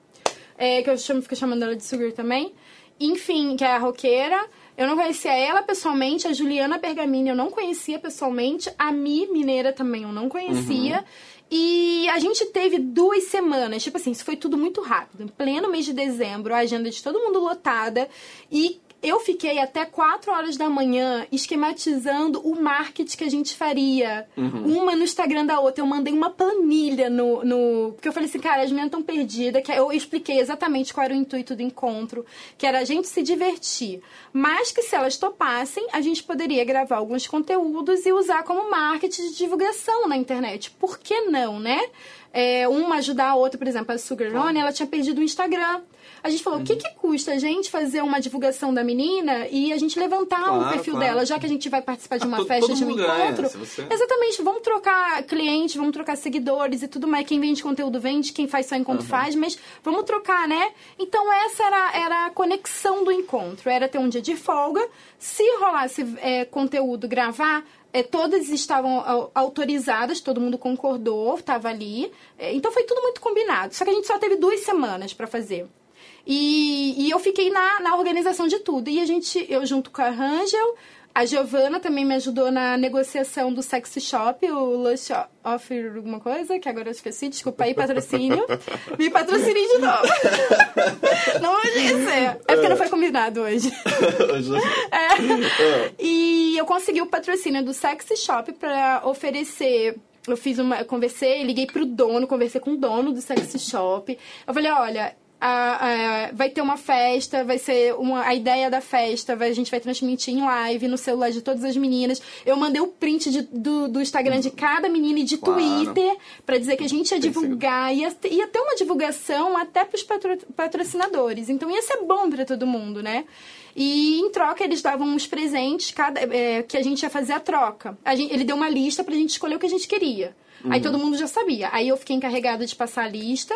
É, que eu chamo, fico chamando ela de Sugar também. Enfim, que é a roqueira. Eu não conhecia ela pessoalmente, a Juliana Bergamini eu não conhecia pessoalmente, a Mi Mineira também eu não conhecia. E a gente teve duas semanas, tipo assim, isso foi tudo muito rápido. Em pleno mês de dezembro, a agenda de todo mundo lotada. E eu fiquei até 4 horas da manhã esquematizando o marketing que a gente faria. Uma no Instagram da outra. Eu mandei uma planilha no. no porque eu falei assim, cara, as meninas estão perdidas. Que eu expliquei exatamente qual era o intuito do encontro, que era a gente se divertir. Mas que se elas topassem, a gente poderia gravar alguns conteúdos e usar como marketing de divulgação na internet. Por que não, né? É, uma ajudar a outra, por exemplo, a Sugar Ronnie, ela tinha perdido o Instagram. A gente falou, o que, que custa a gente fazer uma divulgação da menina e a gente levantar o Claro, perfil claro. dela, já que a gente vai participar de Ah, uma todo- festa, todo de um encontro. você- Exatamente, vamos trocar cliente, vamos trocar seguidores e tudo mais. Quem vende conteúdo vende, quem faz só encontro faz, mas vamos trocar, né? Então essa era, era a conexão do encontro. Era ter um dia de folga. Se rolasse é, conteúdo, gravar, é, todas estavam au- autorizadas, todo mundo concordou, estava ali. É, então foi tudo muito combinado. Só que a gente só teve duas semanas para fazer. E, e eu fiquei na, na organização de tudo. E a gente, eu junto com a Rangel, a Giovana também me ajudou na negociação do sexy shop, o Lush Offer alguma coisa, que agora eu esqueci, desculpa aí, patrocínio. Me patrocine de novo. não vou. É porque não foi combinado hoje. É. E eu consegui o patrocínio do Sexy Shop pra oferecer. Eu fiz uma. Eu conversei, liguei pro dono, conversei com o dono do Sexy Shop. Eu falei, olha. A- a- vai ter uma festa, vai ser uma, a ideia da festa, vai- a gente vai transmitir em live no celular de todas as meninas. Eu mandei o print de- do, do Instagram de cada menina e de Claro. Twitter pra dizer que a gente ia Tem divulgar, ia, ter- ia ter uma divulgação até pros patro- patrocinadores. Então ia ser bom pra todo mundo, né? E em troca eles davam uns presentes cada, é, que a gente ia fazer a troca. A gente- ele deu uma lista pra gente escolher o que a gente queria. Aí todo mundo já sabia. Aí eu fiquei encarregada de passar a lista.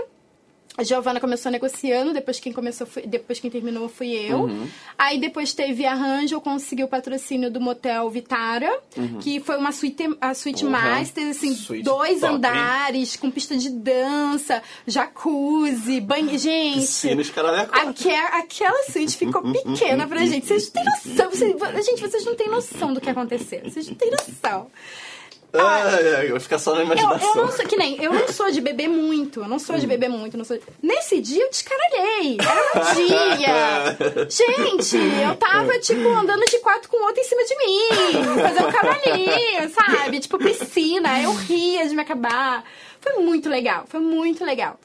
A Giovana começou negociando, depois quem começou foi- depois quem terminou fui eu. Aí depois teve a Rangel, conseguiu o patrocínio do motel Vitara, que foi uma suíte, a suíte Porra. master, assim, Suíte dois top, hein? andares, com pista de dança, jacuzzi, banho. Gente. Piscina, os caras Aque- aquela suíte ficou pequena pra gente. Vocês não têm noção. Vocês, gente, vocês não têm noção do que aconteceu. Vocês não têm noção. Ai, ai, vai ficar só na Eu, imaginação. eu não sou, que nem, eu não sou de beber muito. Eu não sou de beber muito. Não sou, nesse dia eu descaralhei. Era um dia. Gente, eu tava, tipo, andando de quatro com o outro em cima de mim. Fazendo cavalinho, sabe? Tipo, piscina. Eu ria de me acabar. Foi muito legal. Foi muito legal.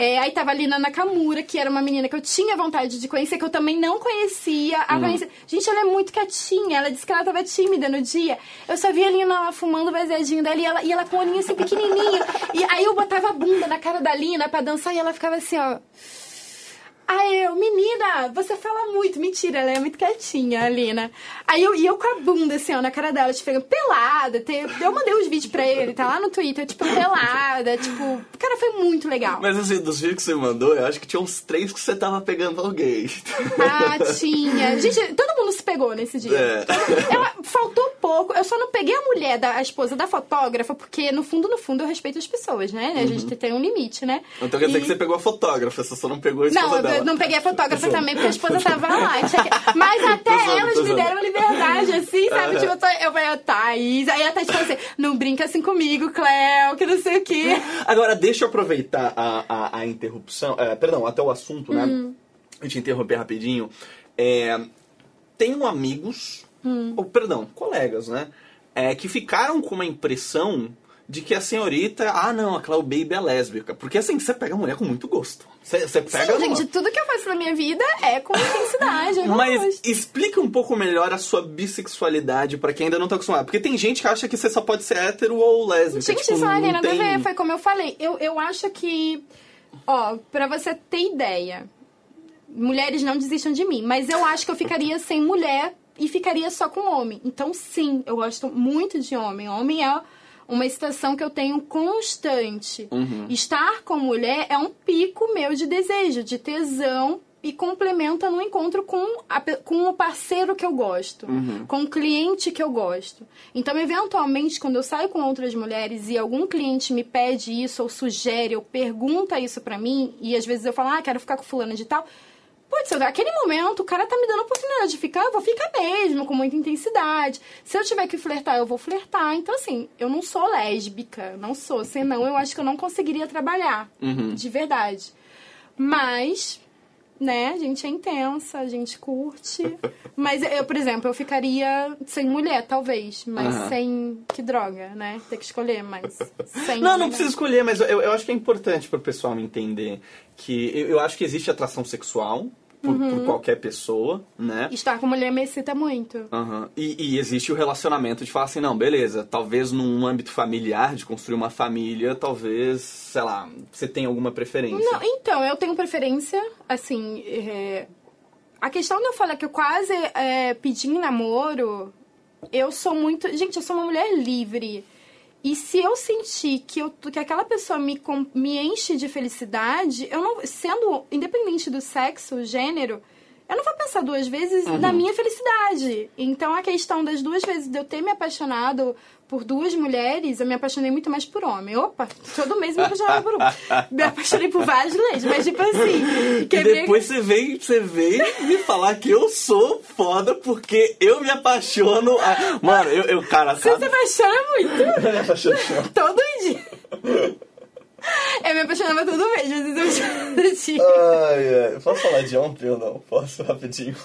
É, aí tava a Lina Nakamura, que era uma menina que eu tinha vontade de conhecer, que eu também não conhecia. A conhecer. Gente, ela é muito quietinha. Ela disse que ela tava tímida no dia. Eu só via a Lina lá fumando o baseadinho dela e ela, e ela com o olhinho assim pequenininho. E aí eu botava a bunda na cara da Lina pra dançar e ela ficava assim, ó. Aí eu, menina, você fala muito. Mentira, ela é muito quietinha, a Lina. Aí eu, e eu com a bunda, assim, ó, na cara dela, tipo, pelada. Tem- eu mandei os vídeos pra ele, tá lá no Twitter, tipo, pelada, tipo... Cara, foi muito legal. Mas assim, dos vídeos que você mandou, eu acho que tinha uns três que você tava pegando alguém. Ah, tinha. Gente, todo mundo se pegou nesse dia. É. Eu- faltou pouco. Eu só não peguei a mulher, da, a esposa da fotógrafa, porque no fundo, no fundo, eu respeito as pessoas, né? A gente tem um limite, né? Então quer dizer E- que você pegou a fotógrafa, você só não pegou a esposa Não, eu não peguei a fotógrafa também, porque a esposa tava lá. Mas até Tô elas tô me deram liberdade, assim, sabe? Aham. Tipo, eu, tô, eu falei, "Ô, Thaís. Aí a Thaís falou assim: não brinca assim comigo, Cléo, que não sei o quê. Agora, deixa eu aproveitar a, a, a interrupção, é, perdão, até o assunto, né? Hum. Eu te interromper rapidinho. É, tenho amigos ou perdão, colegas, né? É, que ficaram com uma impressão de que a senhorita, ah não, a Clau Baby é lésbica. Porque assim, você pega a mulher com muito gosto. Você, você pega. Sim, gente, tudo que eu faço na minha vida é com intensidade. Mas gosto. explica um pouco melhor a sua bissexualidade pra quem ainda não tá acostumado. Porque tem gente que acha que você só pode ser hétero ou lésbica. Gente, tipo, isso não tem nada a ver. Foi como eu falei. Eu, eu acho que. Ó, pra você ter ideia. Mulheres não desistam de mim. Mas eu acho que eu ficaria sem mulher e ficaria só com homem. Então, sim, eu gosto muito de homem. Homem é uma excitação que eu tenho constante. Estar com mulher é um pico meu de desejo, de tesão. E complementa no encontro com, a com o parceiro que eu gosto, com o cliente que eu gosto. Então, eventualmente, quando eu saio com outras mulheres e algum cliente me pede isso, ou sugere, ou pergunta isso pra mim, e às vezes eu falo, ah, quero ficar com fulana de tal. Putz, naquele momento o cara tá me dando a oportunidade de ficar, eu vou ficar mesmo, com muita intensidade. Se eu tiver que flertar, eu vou flertar. Então, assim, eu não sou lésbica, não sou. Senão, eu acho que eu não conseguiria trabalhar, de verdade. Mas, né, a gente é intensa, a gente curte. Mas eu, por exemplo, eu ficaria sem mulher, talvez. Mas Aham. sem. Que droga, né? Ter que escolher, mas. Sem Não, não precisa escolher, mas eu, eu acho que é importante pro pessoal me entender que eu, eu acho que existe atração sexual por, Uhum. por qualquer pessoa, né? Estar com mulher me excita muito. Aham. E, e existe o relacionamento de falar assim, não, beleza, talvez num âmbito familiar, de construir uma família, talvez, sei lá, você tem alguma preferência. Não, então, eu tenho preferência, assim. é, A questão de eu falar que eu quase é, pedi namoro, eu sou muito. Gente, eu sou uma mulher livre. E se eu sentir que, eu, que aquela pessoa me, me enche de felicidade, eu não. Sendo independente do sexo, gênero, eu não vou pensar duas vezes na minha felicidade. Então a questão das duas vezes de eu ter me apaixonado por duas mulheres, eu me apaixonei muito mais por homem. Opa, todo mês me apaixonava por um. Me apaixonei por várias leis, mas tipo assim. E quebrei- depois você vem, você vem me falar que eu sou foda porque eu me apaixono. a- Mano, eu, eu cara, Você se sabe? apaixona muito. Eu me apaixono. Todo dia. Eu me apaixonava todo mês, mas eu. Ai, ai. Posso falar de ontem ou não? Posso rapidinho?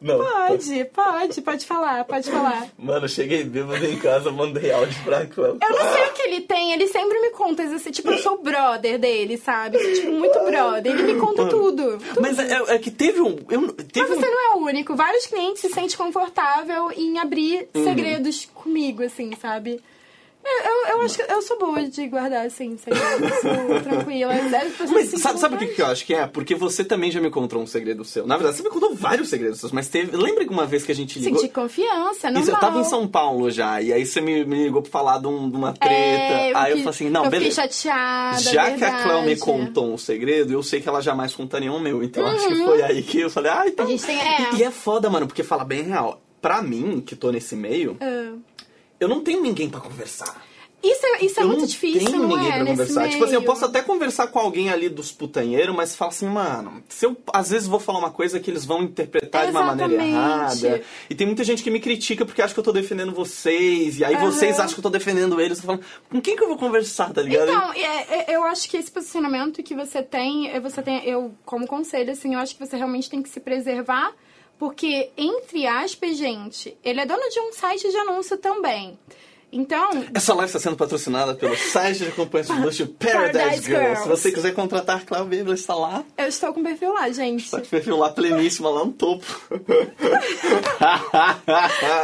Não. Pode, pode, pode falar, pode falar. Mano, eu cheguei bêbado em casa, mandei áudio pra Cléo. Eu não sei o que ele tem, ele sempre me conta assim, tipo, eu sou brother dele, sabe? Tipo, muito brother. Ele me conta tudo. tudo. Mas é, é que teve um. Eu, teve Mas um você não é o único. Vários clientes se sentem confortável em abrir Uhum. segredos comigo, assim, sabe? Eu, eu, eu acho que eu sou boa de guardar, assim, segredos. Sou tranquila. Deve pessoas Mas se sabe, sabe o que, que eu acho que é? Porque você também já me contou um segredo seu. Na verdade, você me contou vários segredos seus, mas teve. Lembra que uma vez que a gente ligou. Sentir confiança, não Isso, eu tava em São Paulo já, e aí você me, me ligou pra falar de, um- de uma treta. É, eu aí eu fiquei- falei assim, não, eu beleza. fiquei chateada, Já que a Cléo me verdade. contou um segredo, eu sei que ela jamais contaria um meu. Então acho que foi aí que eu falei, ah, então. Uhum. A gente tem- é. E, e é foda, mano, porque fala bem real. Pra mim, que tô nesse meio, Ah. Eu não tenho ninguém pra conversar. Isso é, isso é eu muito não difícil, tenho não ninguém é? pra nesse conversar. Tipo assim, eu meio. posso até conversar com alguém ali dos putanheiros, mas fala assim, mano, se eu às vezes vou falar uma coisa que eles vão interpretar de uma maneira Exatamente. errada. E tem muita gente que me critica porque acha que eu tô defendendo vocês, e aí Aham. vocês acham que eu tô defendendo eles. Eu falando, com quem que eu vou conversar, tá ligado? Então, é- é- eu acho que esse posicionamento que você tem, é, você tem, eu como conselho, assim, eu acho que você realmente tem que se preservar, porque entre aspas, gente, ele é dono de um site de anúncio também. Então, Essa live está sendo patrocinada pelo site de acompanhamento de luxo Paradise, Paradise Girls. Girls. Se você quiser contratar Cláudia Bíblia, está lá. eu estou com o perfil lá, gente. Tá com o perfil lá pleníssima, lá no topo.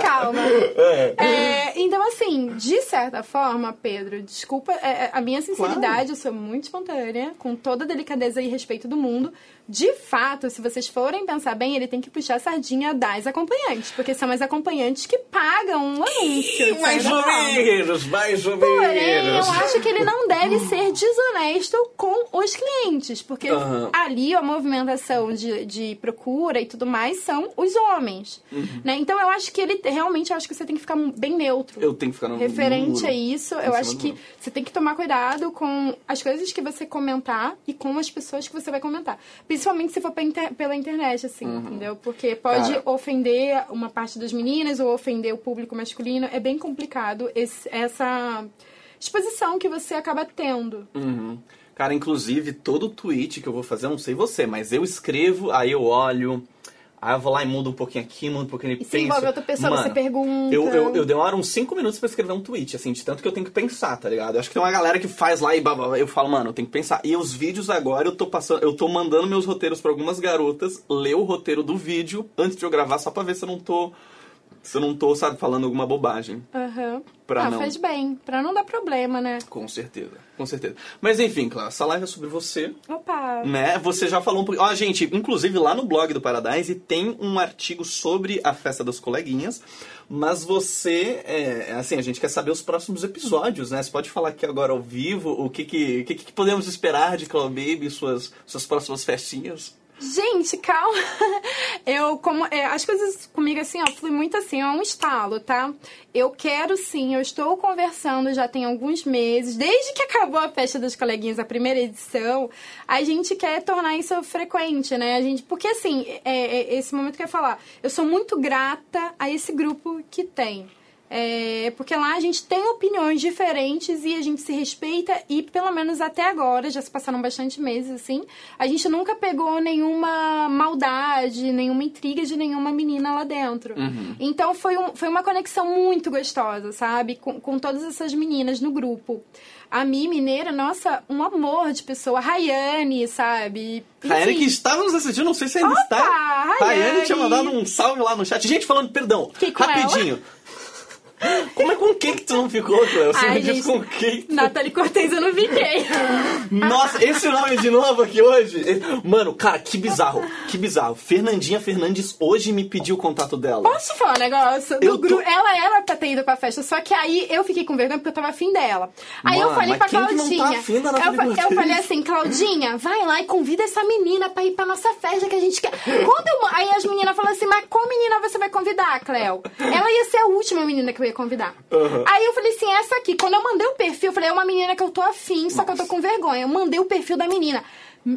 Calma. É. É, então, assim, de certa forma, Pedro, desculpa é, é, a minha sinceridade, eu sou muito espontânea, com toda a delicadeza e respeito do mundo. De fato, se vocês forem pensar bem, ele tem que puxar a sardinha das acompanhantes, porque são as acompanhantes que pagam um anúncio. Mais ou menos, mais ou Porém, eu menos. acho que ele não deve ser desonesto com os clientes, porque Aham. ali a movimentação de, de procura e tudo mais são os homens. Uhum. Né? Então eu acho que ele realmente eu acho que você tem que ficar bem neutro. Eu tenho que ficar no Referente a isso, eu acho que você tem que tomar cuidado com as coisas que você comentar e com as pessoas que você vai comentar. Principalmente se for inter- pela internet, assim, entendeu? Porque pode Uhum. Cara. ofender uma parte das meninas ou ofender o público masculino. É bem complicado esse- essa exposição que você acaba tendo. Uhum. Cara, inclusive, todo tweet que eu vou fazer, eu não sei você, mas eu escrevo, aí eu olho, Aí eu vou lá e mudo um pouquinho aqui, mudo um pouquinho ali, E se penso. envolve outra pessoa, Mano, você pergunta. Eu, eu, eu demoro uns 5 minutos pra escrever um tweet, assim, de tanto que eu tenho que pensar, tá ligado? Eu acho que tem uma galera que faz lá e blá, blá, blá, eu falo, mano, eu tenho que pensar. E os vídeos agora eu tô passando, eu tô mandando meus roteiros pra algumas garotas ler o roteiro do vídeo antes de eu gravar, só pra ver se eu não tô. Se eu não tô, sabe, falando alguma bobagem. Aham. Pra ah, não. faz bem. Pra não dar problema, né? Com certeza, com certeza. Mas enfim, Clara, essa live é sobre você, Opa. né? Você já falou um pouquinho. Ó, gente, inclusive lá no blog do Paradise tem um artigo sobre a festa das coleguinhas. Mas você, é, assim, a gente quer saber os próximos episódios, né? Você pode falar aqui agora ao vivo o que que, que, que podemos esperar de Cloud Baby e suas, suas próximas festinhas? Gente, calma. Eu, como. é, as coisas comigo, assim, ó, flui muito assim, é um estalo, tá? Eu quero sim, eu estou conversando já tem alguns meses, desde que acabou a festa das coleguinhas, a primeira edição, a gente quer tornar isso frequente, né? A gente, porque assim, é, é esse momento que eu ia falar, eu sou muito grata a esse grupo que tem. É, porque lá a gente tem opiniões diferentes e a gente se respeita e pelo menos até agora, já se passaram bastante meses assim, a gente nunca pegou nenhuma maldade, nenhuma intriga de nenhuma menina lá dentro. Então foi, um, foi uma conexão muito gostosa, sabe? Com, com todas essas meninas no grupo. A Mi Mineira, nossa, um amor de pessoa. A Rayane, sabe? Rayane que estava nos assistindo, não sei se ainda Opa, está. Rayane. tinha mandado um salve lá no chat. Gente, falando, perdão, rapidinho. Como é com quem que tu não ficou, Cléo? Você Ai, me diz gente, com quem? tu- Nathalie Cortez eu não fiquei. Nossa, esse nome de novo aqui hoje. Mano, cara, que bizarro. Que bizarro. Fernandinha Fernandes hoje me pediu o contato dela. Posso falar um negócio? Do Eu tô- gru- Ela era pra ter ido pra festa, só que aí eu fiquei com vergonha porque eu tava afim dela. Aí eu Mano, falei mas pra não tá Claudinha. afim da eu, eu falei assim, Claudinha, vai lá e convida essa menina pra ir pra nossa festa que a gente quer. Quando eu, aí as meninas falaram assim, mas qual menina você vai convidar, Cleo? Ela ia ser a última menina que eu ia convidar. Aí eu falei assim, essa aqui. Quando eu mandei o perfil, eu falei, é uma menina que eu tô afim, só que eu tô com vergonha. Eu mandei o perfil da menina.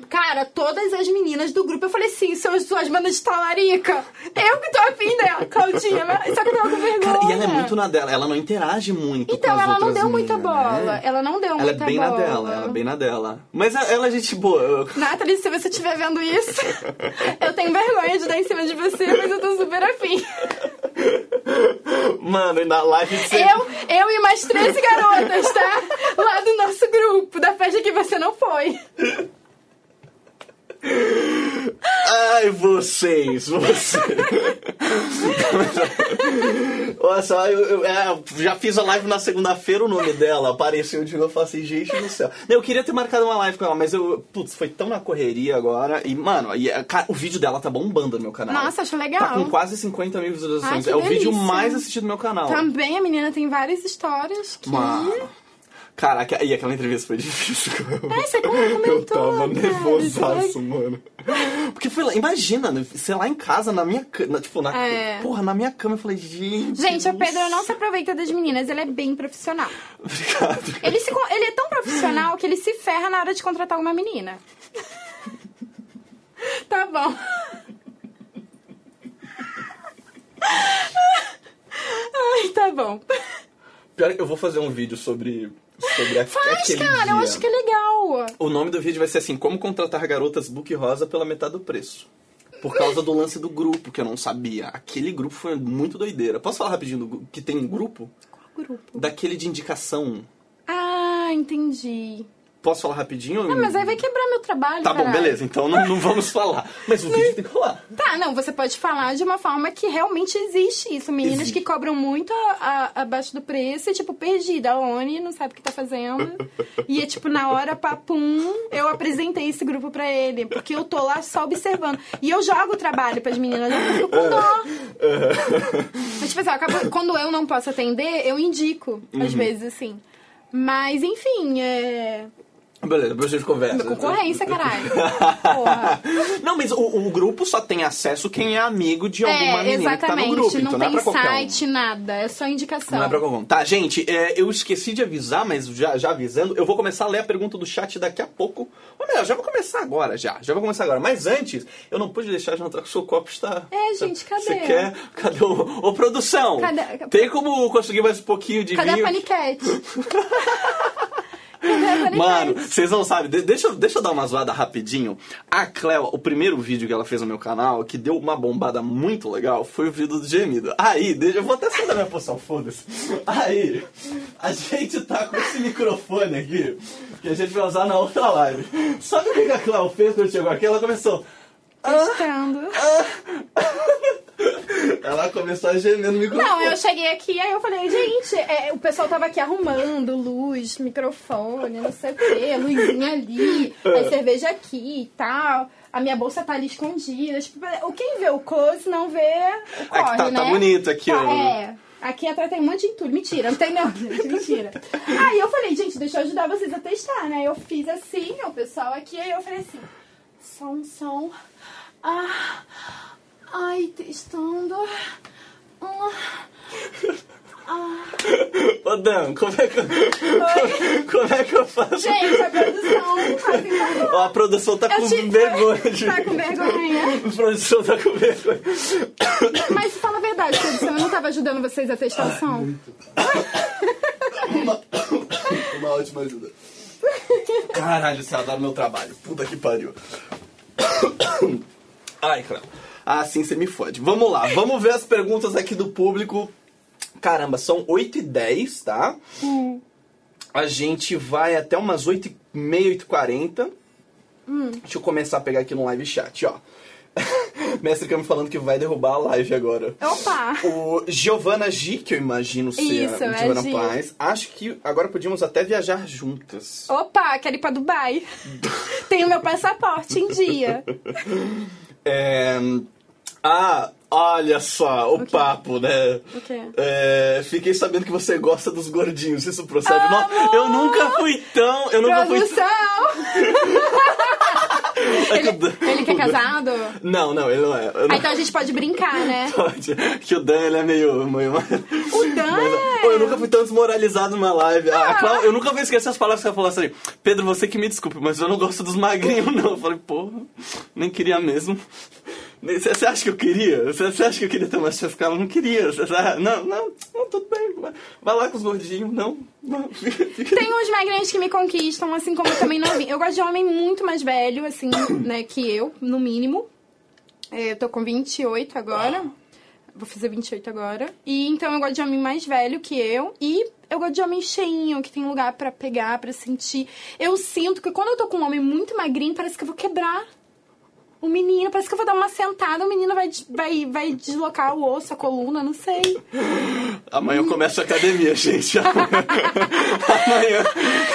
Cara, todas as meninas do grupo, eu falei assim, são as suas bandas de talarica. Eu que tô afim dela, Claudinha. mas- Só que eu tava com vergonha. Cara, e ela é muito na dela, ela não interage muito Então, com as ela não deu muita meninas, bola. né? Ela não deu Ela é muita bem bola. na dela, ela é bem na dela. Mas ela é gente boa. Nathalie, se você estiver vendo isso, eu tenho vergonha de dar em cima de você, mas eu tô super afim. Mano, e na live você... Eu, eu e mais 13 garotas, tá? Lá do nosso grupo, da festa que você não foi. Ai, vocês, vocês. Olha só, eu, eu- é, já fiz a live na segunda-feira, o nome dela apareceu de novo. Eu falei assim, gente do céu. Eu queria ter marcado uma live com ela, mas eu, putz, foi tão na correria agora. E, mano, e, é, cara, o vídio dela tá bombando no meu canal. Nossa, acho legal. Tá com quase 50 mil visualizações. Ai, é o vídeo delícia. mais assistido do meu canal. Também a menina tem várias histórias que. Mano. Cara, aque- e aquela entrevista foi difícil. É, você comentou, Eu tava nervosaço, mano. Porque foi lá, imagina, né, sei lá em casa, na minha cama, tipo, na, É. porra, na minha cama, eu falei, gente... Gente, o. Pedro não se aproveita das meninas, ele é bem profissional. Obrigado. Ele, se ele é tão profissional que ele se ferra na hora de contratar uma menina. tá bom. Ai, tá bom. Pior que eu vou fazer um vídeo sobre, Faz, cara, eu dia. acho que é legal. O nome do vídeo vai ser assim, como contratar garotas book rosa pela metade do preço. Por causa do lance do grupo, que eu não sabia. Aquele grupo foi muito doideira. Posso falar rapidinho do que tem um grupo? Qual grupo? Daquele de indicação. Ah, entendi. Posso falar rapidinho? Ah, mas aí vai quebrar meu trabalho, Tá bom, caralho. beleza. Então não, não vamos falar. Mas o vídeo tem que rolar. Tá, não, você pode falar de uma forma que realmente existe isso. Meninas Existe. que cobram muito a- a- abaixo do preço e, tipo, perdida. A ONI não sabe o que tá fazendo. E é, tipo, na hora, papum, eu apresentei esse grupo pra ele. Porque eu tô lá só observando. E eu jogo o trabalho pras meninas, eu fico com dó. Mas, tipo assim, eu acabo- quando eu não posso atender, eu indico, às vezes, assim. Mas, enfim, é... Beleza, depois a gente conversa. Concorrência, caralho. Porra. Não, mas o, o grupo só tem acesso quem é amigo de alguma É, menina que tá no exatamente. grupo. não então não é tem pra qualquer um. site, nada. É só indicação. Não é pra qualquer um. Tá, gente, é, eu esqueci de avisar, mas já, já avisando, eu vou começar a ler a pergunta do chat daqui a pouco. Ou melhor, já vou começar agora, já. Já vou começar agora. Mas antes, eu não pude deixar de notar que o seu copo está... É, gente, cadê? Você quer? Cadê o... Ô, produção! Cadê? Tem como conseguir mais um pouquinho de Cadê a vinho? paniquete? Mano, vocês não sabem. De- deixa, eu- deixa eu dar uma zoada rapidinho. A Cleo, o primeiro vídeo que ela fez no meu canal, que deu uma bombada muito legal, foi o vídeo do gemido. Aí, deixa, eu vou até sair da minha posição, foda-se. Aí, a gente tá com esse microfone aqui, que a gente vai usar na outra live. Sabe o que a Cleo fez quando chegou aqui? Ela começou. Testando. Ela começou a gemer no microfone. Não, eu cheguei aqui, aí eu falei, gente, é, o pessoal tava aqui arrumando luz, microfone, não sei o quê, luzinha ali, aí cerveja aqui e tal. A minha bolsa tá ali escondida. Tipo, quem vê o close não vê o corre, Aqui tá- né? tá bonito aqui, Tá, ó. É. Aqui atrás tem um monte de entulho. Mentira, não tem não, gente. Mentira. Aí eu falei, gente, deixa eu ajudar vocês a testar, né? Eu fiz assim, o pessoal aqui, aí eu falei assim, som, som. Ah, ai, testando. Ah, Ô Dan, como é que, como, como é que eu faço? Gente, a produção Ó, a produção tá Eu com te- vergonha. tá com vergonha. A produção tá com vergonha. Mas fala a verdade, produção, eu não tava ajudando vocês a testar o som. Uma, uma ótima ajuda. Caralho, você adora meu trabalho. Puta que pariu. Ai, cara. Assim você me fode. Vamos lá, vamos ver as perguntas aqui do público. Caramba, são 8 e 10, tá? A gente vai até umas 8 e meia, 8 e 40. Deixa eu começar a pegar aqui no live chat, ó. Mestre Cam falando que vai derrubar a live agora. Opa! O Giovanna G, que eu imagino ser Isso, a é Giovanna Gi. Paz, acho que agora podíamos até viajar juntas. Opa, quero ir pra Dubai. Tenho meu passaporte em dia. É... Ah, olha só, o papo, né? O quê? É, fiquei sabendo que você gosta dos gordinhos, isso procede? Não, eu nunca fui tão. Eu nunca fui. Produção! É Ele, ele que é casado? Não, não, ele não é. Eu Ah, não então a gente pode brincar, né? pode. Que o Dan ele é meio. meio... O Dan Mas, pô, eu nunca fui tão desmoralizado numa live. A- a Clau- eu nunca vou esquecer as palavras que ela falou assim: Pedro, você que me desculpe, mas eu não gosto dos magrinhos, não. Eu falei, porra, nem queria mesmo. Você acha que eu queria? Você acha que eu queria ter uma chance com ela? Não queria. Não, não, não, tudo bem. vai- lá com os gordinhos, não. não Tem uns magrinhos que me conquistam, assim como eu também não vi. Eu gosto de homem muito mais velho, assim, né, que eu, no mínimo. É, Eu tô com 28 agora. Vou fazer 28 agora. E então eu gosto de homem mais velho que eu. E eu gosto de homem cheinho, que tem lugar pra pegar, pra sentir. Eu sinto que quando eu tô com um homem muito magrinho, parece que eu vou quebrar o menino. Parece que eu vou dar uma sentada, o menino vai, vai, vai deslocar o osso, a coluna, não sei. Amanhã eu começo a academia, gente. Amanhã.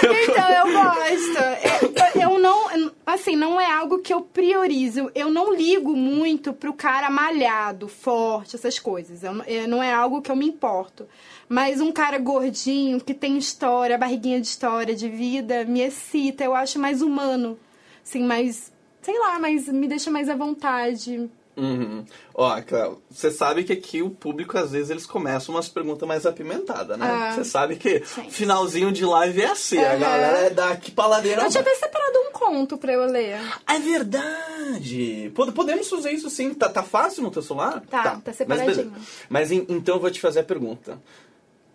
eu co- Então, eu gosto. Eu, eu não. Assim, não é algo que eu priorizo. Eu não ligo muito pro cara malhado, forte, essas coisas. Eu não- é, não é algo que eu me importo. Mas um cara gordinho, que tem história, barriguinha de história, de vida, me excita. Eu acho mais humano. Assim, mais. Sei lá, mas me deixa mais à vontade. Uhum. Ó, Cléo, você sabe que aqui o público, às vezes, eles começam umas perguntas mais apimentadas, né? Ah. Você sabe que Sim. finalzinho de live é assim, a Aham. galera é daqui pra ladeira Eu tinha até separado um conto pra eu ler. É verdade! Pod- Podemos fazer isso sim. Tá, tá fácil no teu celular? Tá, tá Mas, separadinho. Mas en- então eu vou te fazer a pergunta.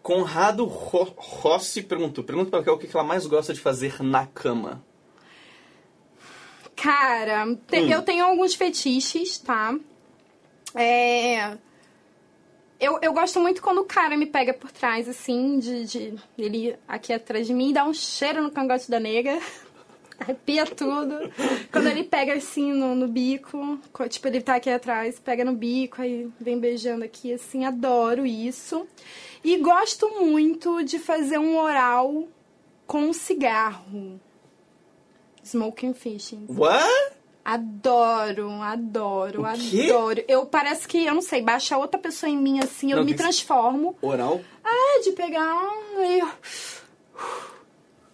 Conrado Ro- Rossi perguntou. Pergunta pra ela o que ela mais gosta de fazer na cama. Cara, te- Hum. eu tenho alguns fetiches, tá? É. Eu, eu gosto muito quando o cara me pega por trás, assim, de, de ele aqui atrás de mim, dá um cheiro no cangote da nega. Arrepia tudo. Quando ele pega assim no, no bico, co- tipo, ele tá aqui atrás, pega no bico, aí vem beijando aqui, assim, adoro isso. E gosto muito de fazer um oral com cigarro. Smoking fishing. What? Adoro, adoro, adoro. Eu parece que, eu não sei, baixa outra pessoa em mim assim, eu Não, me transformo. Oral? É, de pegar um. E,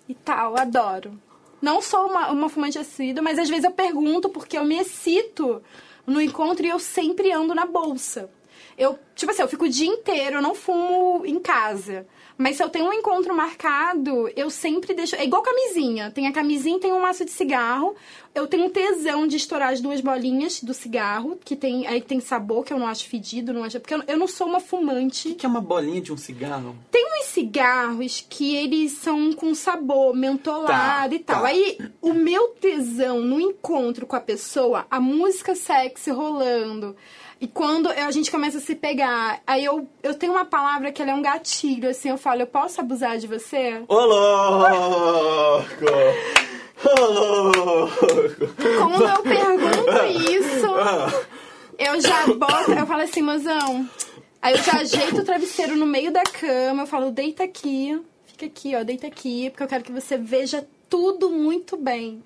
e tal, adoro. Não sou uma, uma fumante assídua, mas às vezes eu pergunto porque eu me excito no encontro e eu sempre ando na bolsa. Eu, tipo assim, eu fico o dia inteiro, eu não fumo em casa. Mas se eu tenho um encontro marcado, eu sempre deixo. É igual camisinha. Tem a camisinha e tem um maço de cigarro. Eu tenho um tesão de estourar as duas bolinhas do cigarro, que tem. Aí tem sabor que eu não acho fedido, não acho. Porque eu, eu não sou uma fumante. O que é uma bolinha de um cigarro? Tem uns cigarros que eles são com sabor mentolado Tá, e tal. tá. Aí, o meu tesão no encontro com a pessoa, a música sexy rolando. E quando a gente começa a se pegar, aí eu, eu tenho uma palavra que ela é um gatilho, assim, eu falo, eu posso abusar de você? Ô louco! Ô louco! Quando eu pergunto isso, eu já boto, eu falo assim, mozão. Aí eu já ajeito o travesseiro no meio da cama, eu falo, deita aqui, fica aqui, ó, deita aqui, porque eu quero que você veja tudo muito bem.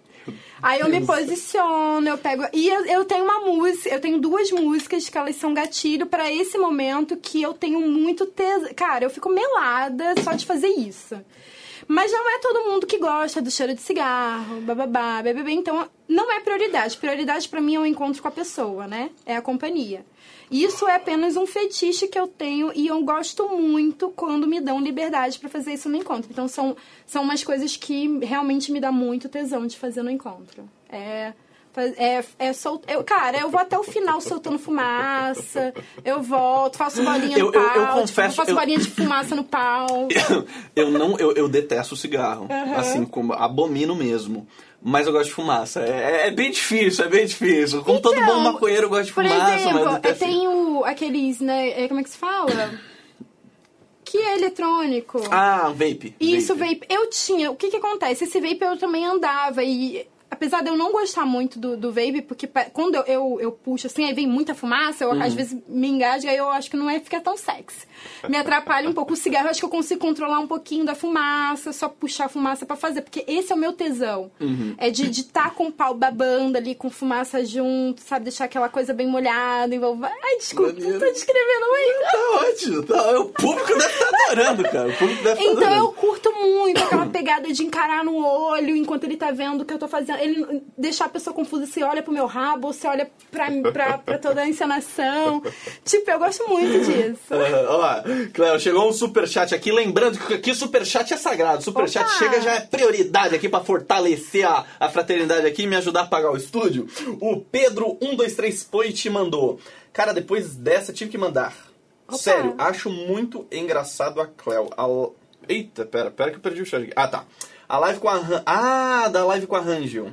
Aí eu me posiciono, eu pego. E eu, eu tenho uma música, eu tenho duas músicas que elas são gatilho pra esse momento que eu tenho muito tesão. Cara, eu fico melada só de fazer isso. Mas não é todo mundo que gosta do cheiro de cigarro, bababá, bebê. Então, não é prioridade. Prioridade pra mim é o encontro com a pessoa, né? É a companhia. Isso é apenas um fetiche que eu tenho e eu gosto muito quando me dão liberdade pra fazer isso no encontro. Então, são, são umas coisas que realmente me dá muito tesão de fazer no encontro. É. É, é sol... eu, cara, eu vou até o final soltando fumaça, eu volto, faço bolinha Eu- no eu- pau, eu tipo, confesso, faço eu- bolinha de fumaça no pau. Eu não, eu, eu detesto cigarro. Aham. Assim, como abomino mesmo. Mas eu gosto de fumaça. É, é bem difícil, é bem difícil. Como todo Então, bom maconheiro, eu gosto de fumaça, mas exemplo, eu eu tenho aqueles, né, é, como é que se fala? Que é eletrônico. Ah, vape. Isso, vape. Eu tinha. O que que acontece? Esse vape eu também andava e. Apesar de eu não gostar muito do, do vape, porque quando eu, eu, eu puxo assim, aí vem muita fumaça, eu, Uhum. às vezes me engasga e eu acho que não é ficar tão sexy. Me atrapalha um pouco. O cigarro eu acho que eu consigo controlar um pouquinho da fumaça, só puxar a fumaça pra fazer, porque esse é o meu tesão. Uhum. É de estar com o pau babando ali, com fumaça junto, sabe? Deixar aquela coisa bem molhada, envolver. Ai, desculpa, Maneiro. tô descrevendo muito. Tá ótimo. Tá, o público deve estar adorando, cara. O público deve estar Então eu adorando. curto muito aquela pegada de encarar no olho enquanto ele tá vendo o que eu tô fazendo. Ele deixar a pessoa confusa se olha pro meu rabo ou se olha pra, pra, pra toda a encenação. Tipo, eu gosto muito disso. Ó lá, Cléo, chegou um superchat aqui, lembrando que aqui superchat é sagrado. Superchat Opa! chega já é prioridade aqui pra fortalecer a, a fraternidade aqui e me ajudar a pagar o estúdio. O Pedro123 Poit mandou. Cara, depois dessa tive que mandar. Opa! Sério, acho muito engraçado a Cléo. A- Eita, pera, pera que eu perdi o chat aqui. Ah, tá. A live com a Ran- Ah, da live com a Rangel.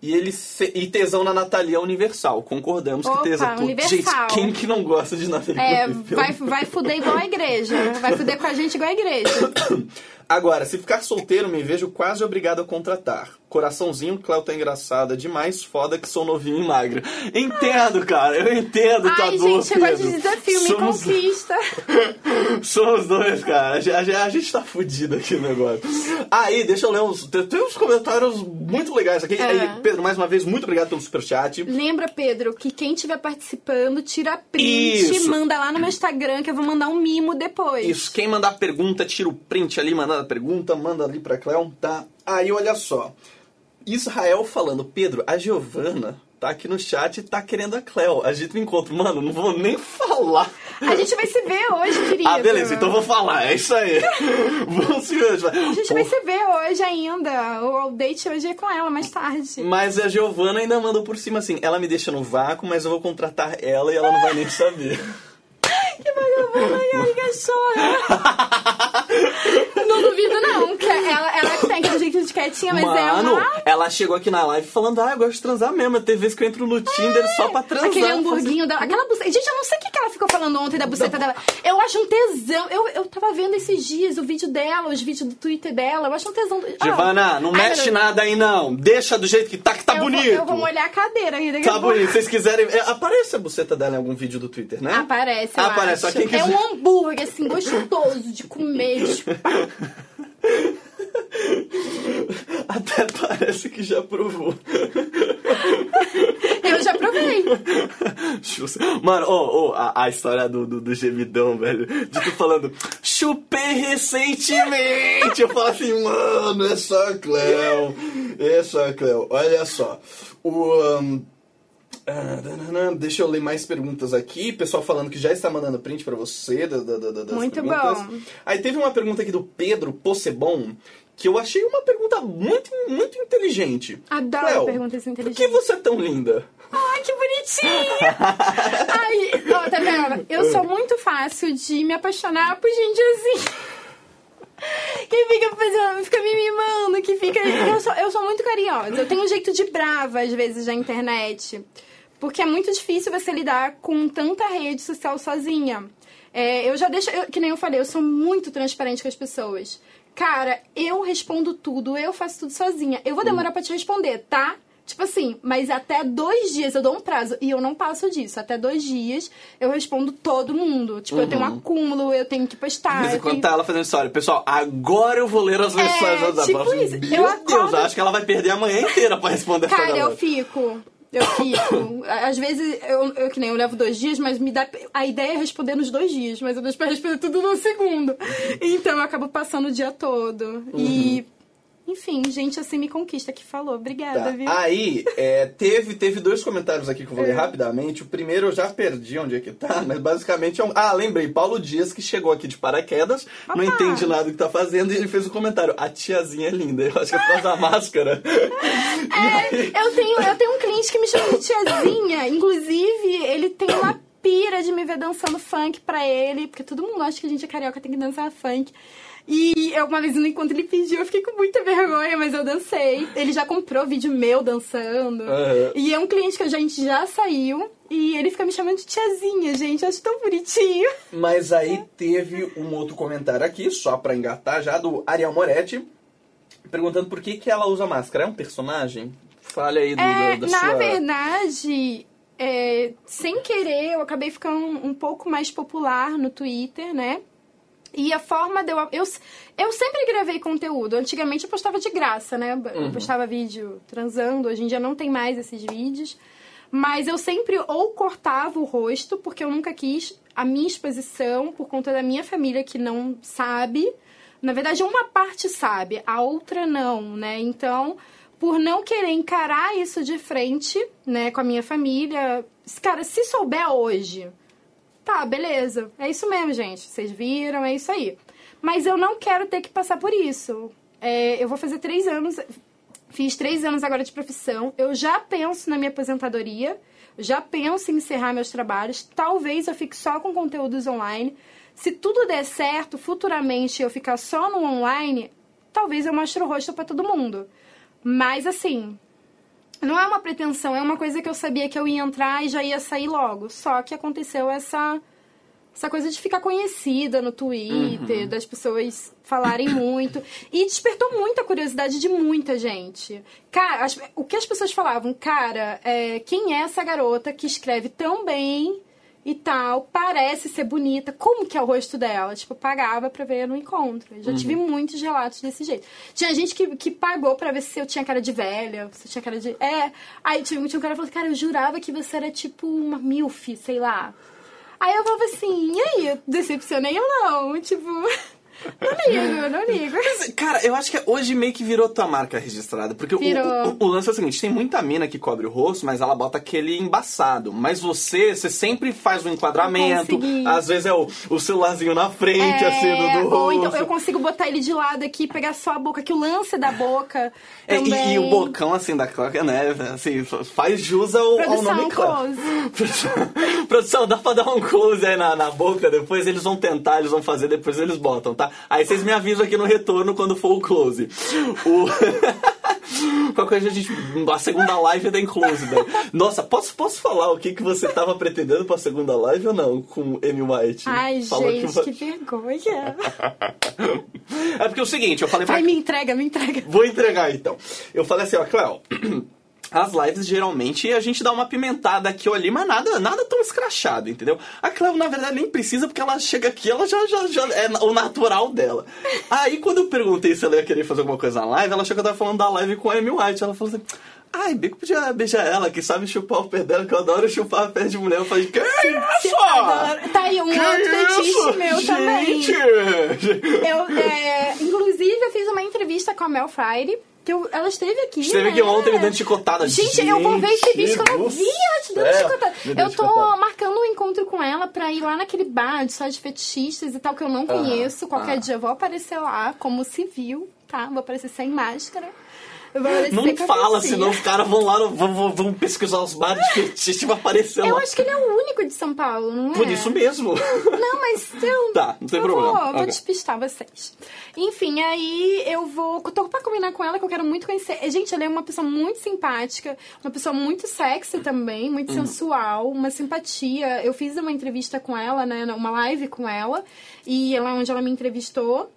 E ele se... e tesão na Natalia Universal. Concordamos Opa, que tesão. Universal. Gente, quem que não gosta de Natalia É, Universal? vai, vai fuder igual a igreja. Vai fuder com a gente igual a igreja. Agora, se ficar solteiro, me vejo quase obrigado a contratar. Coraçãozinho, Cléo tá engraçada demais, foda que sou novinho e magro. Entendo, cara, eu entendo tua Ai, dor, gente, gosto Pedro. de desafio, me Somos- conquista. Somos dois, cara. A gente, a gente- a gente tá fudido aqui no negócio. Aí, deixa eu ler uns. Tem, uns comentários muito legais aqui. É. Aí, Pedro, mais uma vez, muito obrigado pelo superchat. Lembra, Pedro, que quem estiver participando, tira print, Isso. manda lá no meu Instagram que eu vou mandar um mimo depois. Isso, quem mandar pergunta, tira o print ali, a pergunta, manda ali pra Cléo, tá? Aí, olha só. Israel falando, Pedro, a Giovana tá aqui no chat e tá querendo a Cléo. A gente me encontra. Mano, não vou nem falar. A gente vai se ver hoje, querido. Ah, beleza, então vou falar, é isso aí. Vamos se ver. A gente vai se ver hoje ainda. O date hoje é com ela, mais tarde. Mas a Giovana ainda mandou por cima assim, ela me deixa no vácuo, mas eu vou contratar ela e ela não vai nem saber. Que vagabunda, ai, cachorra. Não duvido, não. Que ela, ela que tem aquele jeito de quietinha, mas é Mano, uma... ela chegou aqui na live falando, ah, eu gosto de transar mesmo. Tem vezes que eu entro no Tinder só pra transar. Aquele hamburguinho dela. Aquela buceta. Gente, eu não sei o que que ela ficou falando ontem da buceta dela. Eu acho um tesão. Eu, eu tava vendo esses dias o vídeo dela, os vídeos do Twitter dela. Eu acho um tesão. Ah, Giovana, não ai, mexe nada aí não. Deixa do jeito que tá, que tá eu bonito. Vou, eu vou molhar a cadeira aí daqui Tá bonito. Se vocês quiserem. é, aparece a buceta dela em algum vídeo do Twitter, né? Aparece, Aparece, acho. só quem É quiser. um hambúrguer, assim, gostoso de comer, Até parece que já provou. Eu já provei. Mano, ô, ô, a, a história do, do, do gemidão, velho. De tu falando, chupei recentemente. Eu falo assim, mano, é só a Cleo. É Cleo. Olha só. O. dananã, Deixa eu ler mais perguntas aqui. Pessoal falando que já está mandando print pra você da, da, da, das Muito perguntas. bom. Aí teve uma pergunta aqui do Pedro Possebon que eu achei uma pergunta muito, muito inteligente. Adoro Cleo, perguntas Por que inteligentes. você é tão linda? Ai, que bonitinha! Ai, ó, tá vendo? Eu sou muito fácil de me apaixonar por gente assim. mimosa, fica me mimando, que fica. Eu sou, eu sou muito carinhosa. Eu tenho um jeito de brava, às vezes, na internet. Porque é muito difícil você lidar com tanta rede social sozinha. É, eu já deixo, eu- que nem eu falei, eu sou muito transparente com as pessoas. Cara, eu respondo tudo, eu faço tudo sozinha. Eu vou demorar pra te responder, tá? Tipo assim, mas até dois dias eu dou um prazo e eu não passo disso. Até dois dias eu respondo todo mundo. Tipo, eu tenho um acúmulo, eu tenho que postar. Eu quando tenho- tá ela fazendo história. Pessoal, agora eu vou ler as mensagens do WhatsApp. tipo assim, isso. Meu Eu Deus, acordo- acho que ela vai perder a manhã inteira pra responder essa Cara, eu fico. Eu fico. Às vezes, eu, eu que nem eu levo dois dias, mas me dá. A ideia é responder nos dois dias, mas eu deixo pra responder tudo no segundo. Então eu acabo passando o dia todo. E. Enfim, gente assim me conquista que falou. Obrigada, Tá. viu? Aí, é, teve, teve dois comentários aqui que eu vou ler rapidamente. O primeiro eu já perdi onde é que tá, mas basicamente é um. Ah, lembrei, Paulo Dias, que chegou aqui de paraquedas, não Opa! entende nada do que tá fazendo, e ele fez um comentário. A tiazinha é linda. Eu acho que é por causa da máscara. E aí- Eu tenho, eu tenho um cliente que me chama de tiazinha. Inclusive, ele tem uma pira de me ver dançando funk pra ele, porque todo mundo acha que a gente é carioca, tem que dançar funk. E eu, uma vez no encontro ele pediu, eu fiquei com muita vergonha, mas eu dancei. Ele já comprou vídeo meu dançando. Aham. E é um cliente que a gente já saiu. E ele fica me chamando de tiazinha, gente. Eu acho tão bonitinho. Mas aí teve um outro comentário aqui, só pra engatar já, do Ariel Moretti, perguntando por que, que ela usa máscara. É um personagem? Fale aí do, É, da, da na sua... verdade, é, sem querer, eu acabei ficando um pouco mais popular no Twitter, né? E a forma de eu, eu. Eu sempre gravei conteúdo. Antigamente eu postava de graça, né? Eu postava vídeo transando. Hoje em dia não tem mais esses vídeos. Mas eu sempre ou cortava o rosto, porque eu nunca quis a minha exposição por conta da minha família que não sabe. Na verdade, uma parte sabe, a outra não, né? Então, por não querer encarar isso de frente, né, com a minha família, cara, se souber hoje, Tá, beleza. É isso mesmo, gente. Vocês viram, é isso aí. Mas eu não quero ter que passar por isso. É, eu vou fazer três anos. Fiz três anos agora de profissão. Eu já penso na minha aposentadoria. Já penso em encerrar meus trabalhos. Talvez eu fique só com conteúdos online. Se tudo der certo, futuramente eu ficar só no online, talvez eu mostre o rosto pra todo mundo. Mas assim, não é uma pretensão, é uma coisa que eu sabia que eu ia entrar e já ia sair logo. Só que aconteceu essa essa coisa de ficar conhecida no Twitter, das pessoas falarem muito. E despertou muita curiosidade de muita gente. Cara, as- o que as pessoas falavam? Cara, é, quem é essa garota que escreve tão bem e tal, parece ser bonita, como que é o rosto dela? Tipo, pagava pra ver no encontro. Eu já tive muitos relatos desse jeito. Tinha gente que, que pagou pra ver se eu tinha cara de velha, se eu tinha cara de... É, aí tinha, tinha um cara que falou, cara, eu jurava que você era tipo uma milf, sei lá. Aí eu falava assim, e aí, decepcionei ou não? Tipo, não ligo, não ligo. Mas, Cara, eu acho que hoje meio que virou tua marca registrada. Porque o, o, o lance é o seguinte: tem muita mina que cobre o rosto, mas ela bota aquele embaçado. Mas você, você sempre faz um enquadramento. Às vezes é o, o celularzinho na frente, assim, do, do ou rosto. então eu consigo botar ele de lado aqui, pegar só a boca, que o lance da boca É, e- e, o bocão, assim, da Cláudia, né? Assim, faz jus ao, ao nome close. Produção, produção, dá pra dar um close aí na, na boca, depois eles vão tentar, eles vão fazer, depois eles botam, tá? Aí vocês me avisam aqui no retorno quando for o close. O... Qualquer coisa a gente. A segunda live tem close, né? Nossa, posso, posso falar o que, que você tava pretendendo pra segunda live ou não? Com Amy White? Ai, Falou gente, va- que vergonha. É porque é o seguinte, eu falei pra Vai, me entrega, me entrega. Vou entregar então. Eu falei assim, ó, Cléo. As lives geralmente a gente dá uma pimentada aqui ou ali, mas nada, nada tão escrachado, entendeu? A Cléo, na verdade, nem precisa, porque ela chega aqui, ela já, já, já é o natural dela. Aí quando eu perguntei se ela ia querer fazer alguma coisa na live, ela achou que eu tava falando da live com a Amy White. Ela falou assim. Ai, Bico podia beijar ela, que sabe chupar o pé dela, que eu adoro chupar o pé de mulher. Eu falei, que isso? Adoro. Tá aí um Que outro fetiche isso? meu também. Gente! Eu, é, inclusive, eu fiz uma entrevista com a Mel Friday. Que eu- ela esteve aqui. Esteve né? aqui ontem me dando chicotada. Gente, eu vou ver esse vídeo que eu não vi ela te dando chicotada. Eu tô chicotada. marcando um encontro com ela pra ir lá naquele bar de só de fetichistas e tal, que eu não conheço. Qualquer aham. dia eu vou aparecer lá como civil, tá? Vou aparecer sem máscara. Não fala, senão os caras vão lá, vão, vão, vão pesquisar os bares de fetiche e vai aparecer Eu lá. acho que ele é o único de São Paulo, não é? Por isso mesmo. Não, mas eu. Tá, não tem eu problema. Vou, vou Ok. despistar vocês. Enfim, aí eu vou. Tô pra combinar com ela que eu quero muito conhecer. Gente, ela é uma pessoa muito simpática, uma pessoa muito sexy também, muito Uhum. sensual, uma simpatia. Eu fiz uma entrevista com ela, né? Uma live com ela, e ela onde ela me entrevistou.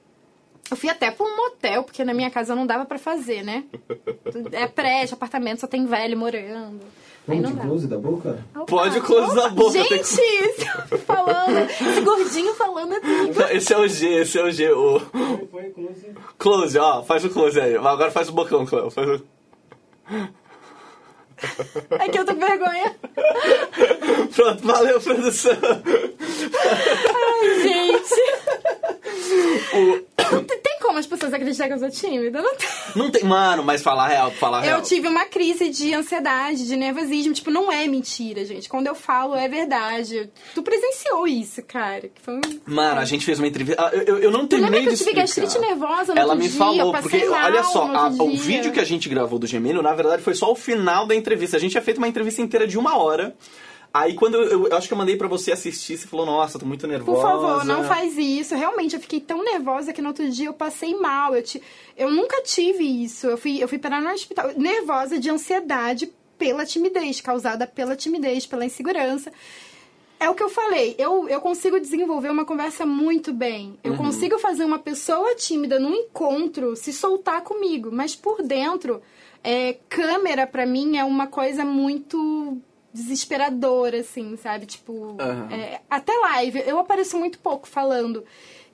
Eu fui até pra um motel, porque na minha casa não dava pra fazer, né? É prédio, apartamento, só tem velho morando. Vamos de dá. close da boca? Pode o close da boca. Gente, esse falando, esse gordinho falando assim. que- Esse é o G, esse é o G. O Foi, foi, close. close, ó. Faz o close aí. Agora faz o bocão, Cleo. Faz o... É que eu tô com vergonha. Pronto, valeu, produção. Ai, gente. Não tem- Tem como as pessoas acreditarem que eu sou tímida? Não tem. Não tem. Mano, mas falar real, falar real. Eu tive uma crise de ansiedade, de nervosismo. Tipo, não é mentira, gente. Quando eu falo, é verdade. Tu presenciou isso, cara. Que foi um... Mano, a gente fez uma entrevista. ah, Eu, eu, eu não terminei que eu de tive explicar. gastrite nervosa no Ela me dia? falou, eu porque olha só, a- o vídeo que a gente gravou do Gemênio, na verdade, foi só o final da entrevista. A gente tinha feito uma entrevista inteira de uma hora. Aí quando eu, eu- eu acho que eu mandei pra você assistir, você falou, nossa, tô muito nervosa. Por favor, não faz isso. Realmente, eu fiquei tão nervosa que no outro dia eu passei mal. Eu, ti... eu nunca tive isso. Eu fui, eu fui parar no hospital nervosa de ansiedade pela timidez, causada pela timidez, pela insegurança. É o que eu falei, eu, eu consigo desenvolver uma conversa muito bem. Eu consigo fazer uma pessoa tímida num encontro se soltar comigo, mas por dentro, é, câmera pra mim é uma coisa muito desesperadora, assim, sabe? Tipo, Aham. é, até live, eu apareço muito pouco falando.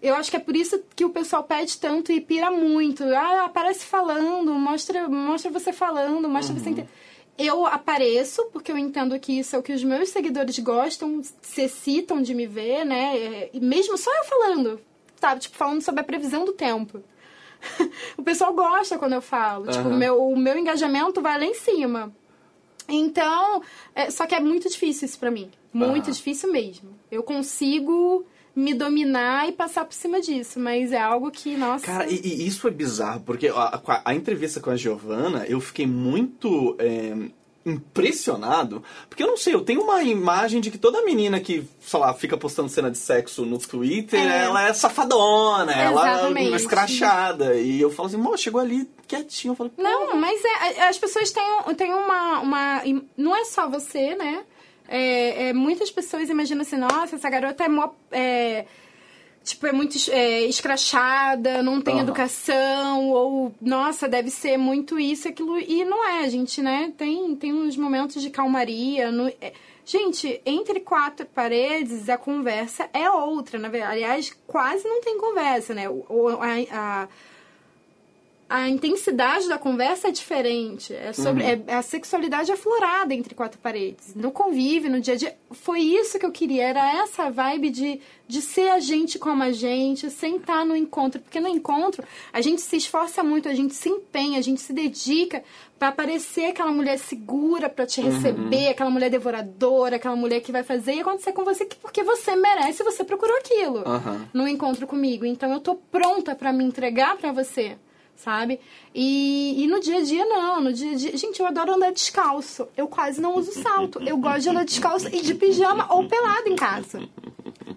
Eu acho que é por isso que o pessoal pede tanto e pira muito. Ah, aparece falando, mostra, mostra você falando, mostra você. inte- Eu apareço, porque eu entendo que isso é o que os meus seguidores gostam, se excitam de me ver, né? É, E mesmo só eu falando, sabe? Tipo, falando sobre a previsão do tempo. o pessoal gosta quando eu falo. Tipo, o Aham. meu, o meu engajamento vai lá em cima. Então, é, só que é muito difícil isso pra mim. Muito Aham. difícil mesmo. Eu consigo me dominar e passar por cima disso, mas é algo que, nossa. Cara, e, e isso é bizarro, porque a, a- a entrevista com a Giovana, eu fiquei muito é, impressionado, porque eu não sei, eu tenho uma imagem de que toda menina que, sei lá, fica postando cena de sexo no Twitter, É. ela é safadona, ela é escrachada. E eu falo assim, mô, chegou ali quietinho, eu pô, Não, mas é, a- as pessoas têm, têm uma, uma. Não é só você, né? É, é, muitas pessoas imaginam assim, nossa, essa garota é mó. É, tipo, é muito é, escrachada, não tem Aham. educação, ou, nossa, deve ser muito isso e aquilo. E não é, a gente, né? Tem, tem uns momentos de calmaria. no- é, gente, entre quatro paredes, a conversa é outra, na verdade. Aliás, quase não tem conversa, né? O- a- a, a intensidade da conversa é diferente. É sobre é, a sexualidade aflorada entre quatro paredes. No convívio, no dia a dia. Foi isso que eu queria. Era essa vibe de, de ser a gente como a gente, sem estar no encontro. Porque no encontro, a gente se esforça muito, a gente se empenha, a gente se dedica para parecer aquela mulher segura para te receber, aquela mulher devoradora, aquela mulher que vai fazer e acontecer com você que- porque você merece, você procurou aquilo Aham. no encontro comigo. Então eu tô pronta pra me entregar pra você, sabe? E, e no dia a dia não, no dia a dia, gente, eu adoro andar descalço. Eu quase não uso salto. Eu gosto de andar descalço e de pijama ou pelado em casa.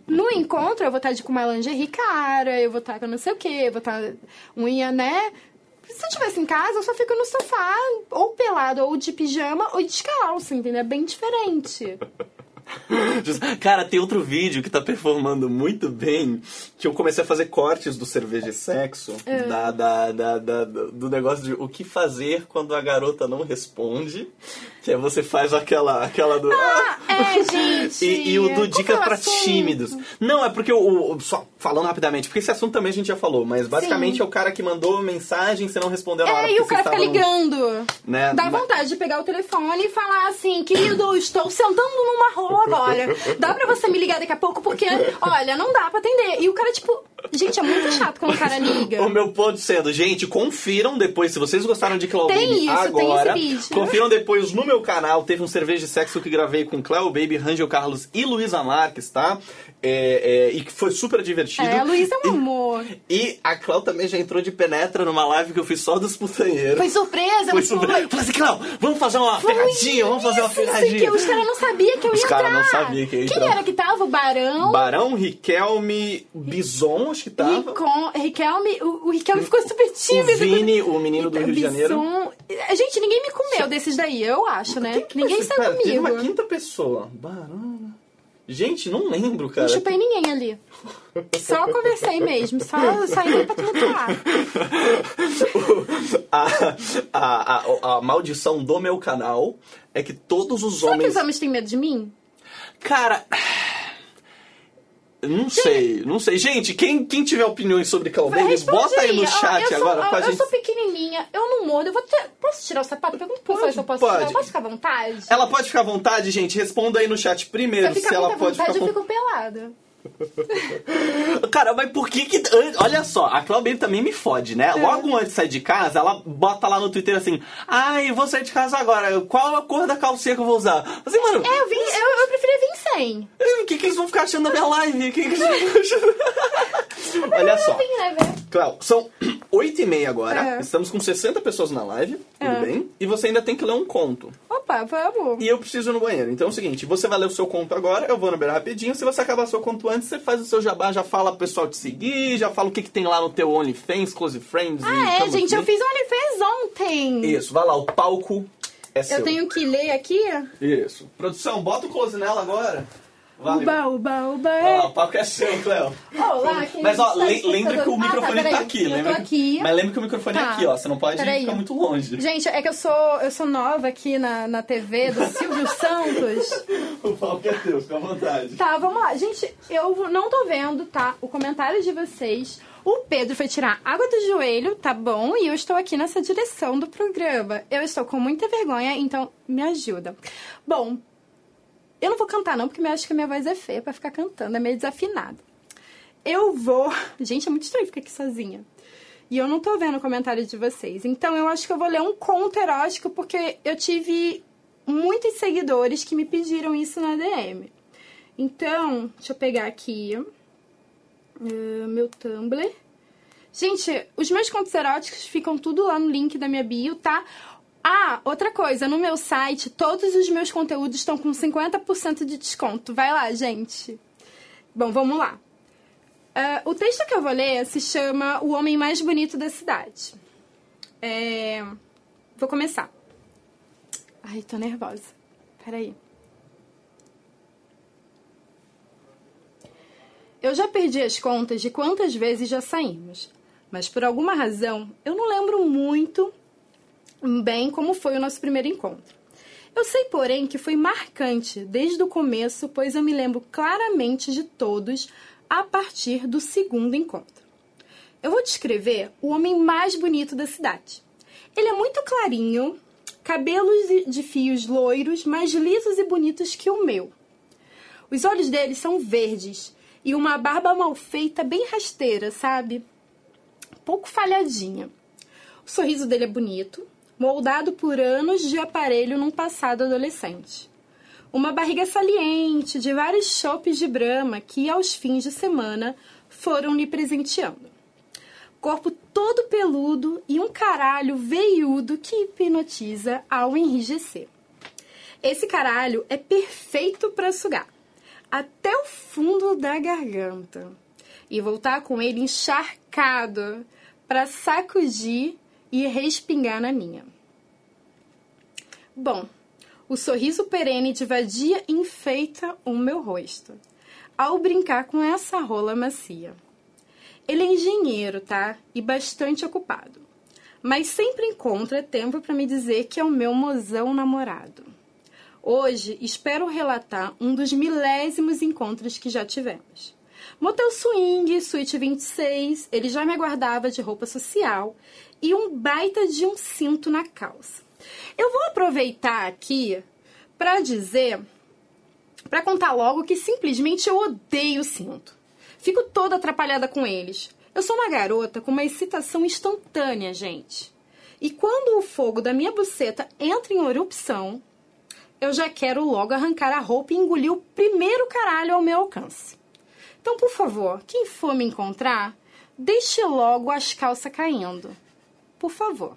No encontro eu vou estar de com uma lingerie cara, eu vou estar com não sei o que, eu vou estar unha, né? Se eu estivesse em casa, eu só fico no sofá, ou pelado, ou de pijama, ou descalço, entendeu? É bem diferente. Cara, tem outro vídeo que tá performando muito bem, que eu comecei a fazer cortes do cerveja e sexo, É. da, da, da- da- do negócio de o que fazer quando a garota não responde, que é você faz aquela, aquela do... Ah, é, gente. E, e o do Dica pra assunto? tímidos. Não, é porque o, o- Só falando rapidamente, porque esse assunto também a gente já falou, mas basicamente Sim. é o cara que mandou mensagem, você não respondeu na hora. É, e o cara fica num- ligando. Né? Dá vontade de pegar o telefone e falar assim, querido, estou sentando numa rua agora. Dá pra você me ligar daqui a pouco? Porque, olha, não dá pra atender. E o cara, tipo, Gente, é muito chato quando o cara liga. O meu ponto sendo, gente, confiram depois, se vocês gostaram de Tem Baby isso, agora, tem esse vídeo. confiram depois no meu canal, teve um cerveja de sexo que gravei com Cleo Baby, Rangel Carlos e Luísa Marques, tá? É, é, e que foi super divertido. É, a Luísa é um amor. E a Cléo também já entrou de penetra numa live que eu fiz só dos putanheiros. Foi surpresa, Foi foi. Falei assim, Cléo, vamos fazer uma ferradinha, vamos fazer uma ferradinha. que os caras não sabiam que eu ia Os caras não sabiam que eu ia Quem entrar. era que tava? O Barão? Barão, Riquelme, Bison, acho que tava. Ricon, Riquelme, o, o Riquelme ficou super O tímido. Vini, o menino do Rio de Janeiro. Gente, ninguém me comeu desses daí, eu acho, né? Que ninguém saiu Pera, Teve comigo. uma quinta pessoa. Barão. Gente, não lembro, cara. Não chupei ninguém ali. Só conversei mesmo, só saí pra tumultuar. a, a, a, a maldição do meu canal é que todos os Será que homens. os homens têm medo de mim? Cara. Não sei, não sei. Gente, quem, quem tiver opiniões sobre Responde bota aí no chat eu sou, agora ó, pra eu gente. sou pequenininha, eu não mordo. Eu vou ter- Posso tirar o sapato? Pergunta pro professor se eu posso Pode. tirar. Eu posso ficar à vontade? Ela pode ficar à vontade, gente? Responda aí no chat se primeiro eu se ficar ela pode vontade, ficar eu com... fico pelada. Cara, mas por que que... Olha só, a Claudine também me fode, né? Logo antes de sair de casa, ela bota lá no Twitter assim... Ai, vou sair de casa agora. Qual a cor da calcinha que eu vou usar? Assim, mano... É, eu, vim, eu, eu preferia vir sem. O que, que eles vão ficar achando da minha live? O que, que eles vão ficar achando? Olha só. Né? Cléo, são 8 e meia agora. É. Estamos com 60 pessoas na live. Tudo É. bem? E você ainda tem que ler um conto. Opa, vamos. E eu preciso ir no banheiro. Então é o seguinte, você vai ler o seu conto agora, eu vou no banheiro rapidinho. Se você acabar seu conto antes, você faz o seu jabá, já fala pro pessoal te seguir, já fala o que, que tem lá no teu OnlyFans, Close Friends Ah, é, gente, eu fiz OnlyFans ontem. Isso, vai lá, o palco é seu. Eu tenho que ler aqui. Isso. Produção, bota o close nela agora. Valeu. Uba, uba, uba. Vai lá, o palco é seu, Cléo. Olá, quem Mas ó, está le- lembra que o Ah, tá, microfone tá, aqui. Eu lembra tô que- aqui. Mas lembra que o microfone é Tá. aqui, ó. Você não pode Peraí. ficar muito longe. Gente, é que eu sou, eu sou nova aqui na, na TV do Silvio Santos. O palco é teu, fica à vontade. Tá, vamos lá. Gente, eu não tô vendo, tá? O comentário de vocês. O Pedro foi tirar água do joelho, tá bom? E eu estou aqui nessa direção do programa. Eu estou com muita vergonha, então me ajuda. Bom, eu não vou cantar não, porque eu acho que a minha voz é feia pra ficar cantando, é meio desafinada. Eu vou... Gente, é muito estranho ficar aqui sozinha. E eu não tô vendo o comentário de vocês. Então eu acho que eu vou ler um conto erótico, porque eu tive muitos seguidores que me pediram isso na DM. Então, deixa eu pegar aqui uh, meu Tumblr. Gente, os meus contos eróticos ficam tudo lá no link da minha bio, tá? Ah, outra coisa, no meu site, todos os meus conteúdos estão com 50% de desconto. Vai lá, gente. Bom, vamos lá. Ah, o texto que eu vou ler se chama O Homem Mais Bonito da Cidade. É... Vou começar. Ai, tô nervosa. Peraí. Eu já perdi as contas de quantas vezes já saímos, mas por alguma razão eu não lembro muito bem como foi o nosso primeiro encontro. Eu sei, porém, que foi marcante desde o começo, pois eu me lembro claramente de todos a partir do segundo encontro. Eu vou descrever o homem mais bonito da cidade. Ele é muito clarinho, cabelos de fios loiros, mais lisos e bonitos que o meu. Os olhos dele são verdes e uma barba mal feita, bem rasteira, sabe? Pouco falhadinha. O sorriso dele é bonito, moldado por anos de aparelho num passado adolescente. Uma barriga saliente de vários chopes de brama que, aos fins de semana, foram lhe presenteando. Corpo todo peludo e um caralho veiudo que hipnotiza ao enrijecer. Esse caralho é perfeito para sugar até o fundo da garganta e voltar com ele encharcado para sacudir e respingar na minha. Bom, o sorriso perene de vadia enfeita o meu rosto ao brincar com essa rola macia. Ele é engenheiro, tá? E bastante ocupado. Mas sempre encontra tempo para me dizer que é o meu mozão namorado. Hoje espero relatar um dos milésimos encontros que já tivemos. Motel Swing, Suíte 26, ele já me aguardava de roupa social e um baita de um cinto na calça. Eu vou aproveitar aqui para dizer, para contar logo que simplesmente eu odeio cinto. Fico toda atrapalhada com eles. Eu sou uma garota com uma excitação instantânea, gente. E quando o fogo da minha buceta entra em erupção, eu já quero logo arrancar a roupa e engolir o primeiro caralho ao meu alcance. Então, por favor, quem for me encontrar, deixe logo as calças caindo. Por favor.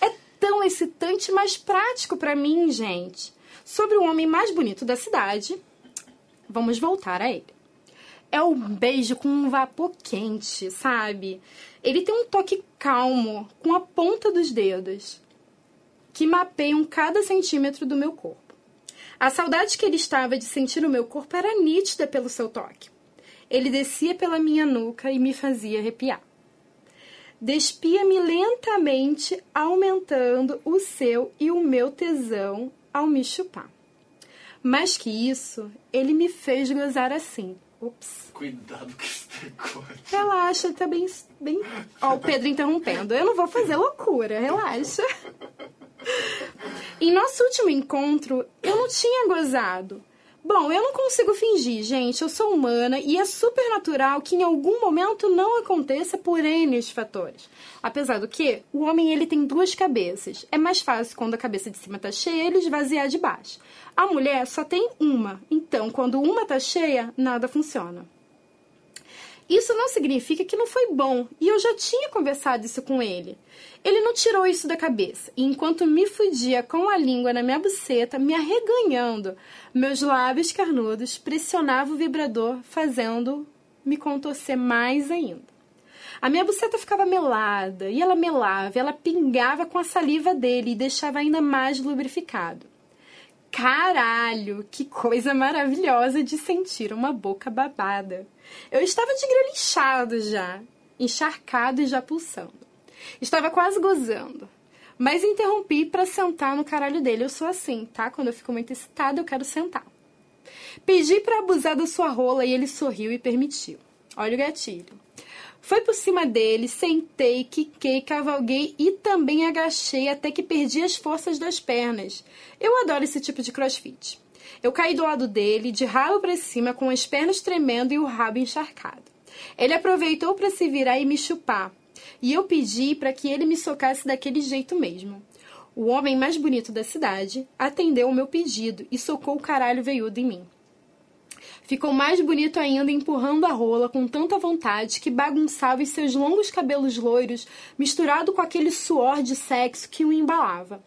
É tão excitante, mas prático para mim, gente. Sobre o homem mais bonito da cidade, vamos voltar a ele. É o beijo com um vapor quente, sabe? Ele tem um toque calmo, com a ponta dos dedos, que mapeiam cada centímetro do meu corpo. A saudade que ele estava de sentir o meu corpo era nítida pelo seu toque. Ele descia pela minha nuca e me fazia arrepiar. Despia-me lentamente, aumentando o seu e o meu tesão ao me chupar. Mais que isso, ele me fez gozar assim. Ups. Cuidado com esse decote. Relaxa, tá bem. bem... Ó, o Pedro interrompendo. Eu não vou fazer loucura, relaxa. Em nosso último encontro, eu não tinha gozado. Bom, eu não consigo fingir, gente. Eu sou humana e é super natural que em algum momento não aconteça por N fatores. Apesar do que, o homem ele tem duas cabeças. É mais fácil quando a cabeça de cima tá cheia ele esvaziar de baixo. A mulher só tem uma. Então, quando uma tá cheia, nada funciona. Isso não significa que não foi bom, e eu já tinha conversado isso com ele. Ele não tirou isso da cabeça, e enquanto me fudia com a língua na minha buceta, me arreganhando, meus lábios carnudos pressionavam o vibrador, fazendo me contorcer mais ainda. A minha buceta ficava melada, e ela melava, ela pingava com a saliva dele e deixava ainda mais lubrificado. Caralho, que coisa maravilhosa de sentir uma boca babada. Eu estava de grelho inchado já, encharcado e já pulsando. Estava quase gozando. Mas interrompi para sentar no caralho dele. Eu sou assim, tá? Quando eu fico muito excitada, eu quero sentar. Pedi para abusar da sua rola e ele sorriu e permitiu. Olha o gatilho. Foi por cima dele, sentei, quiquei, cavalguei e também agachei até que perdi as forças das pernas. Eu adoro esse tipo de crossfit. Eu caí do lado dele, de rabo para cima, com as pernas tremendo e o rabo encharcado. Ele aproveitou para se virar e me chupar, e eu pedi para que ele me socasse daquele jeito mesmo. O homem mais bonito da cidade atendeu o meu pedido e socou o caralho veiudo em mim. Ficou mais bonito ainda empurrando a rola com tanta vontade que bagunçava os seus longos cabelos loiros misturado com aquele suor de sexo que o embalava.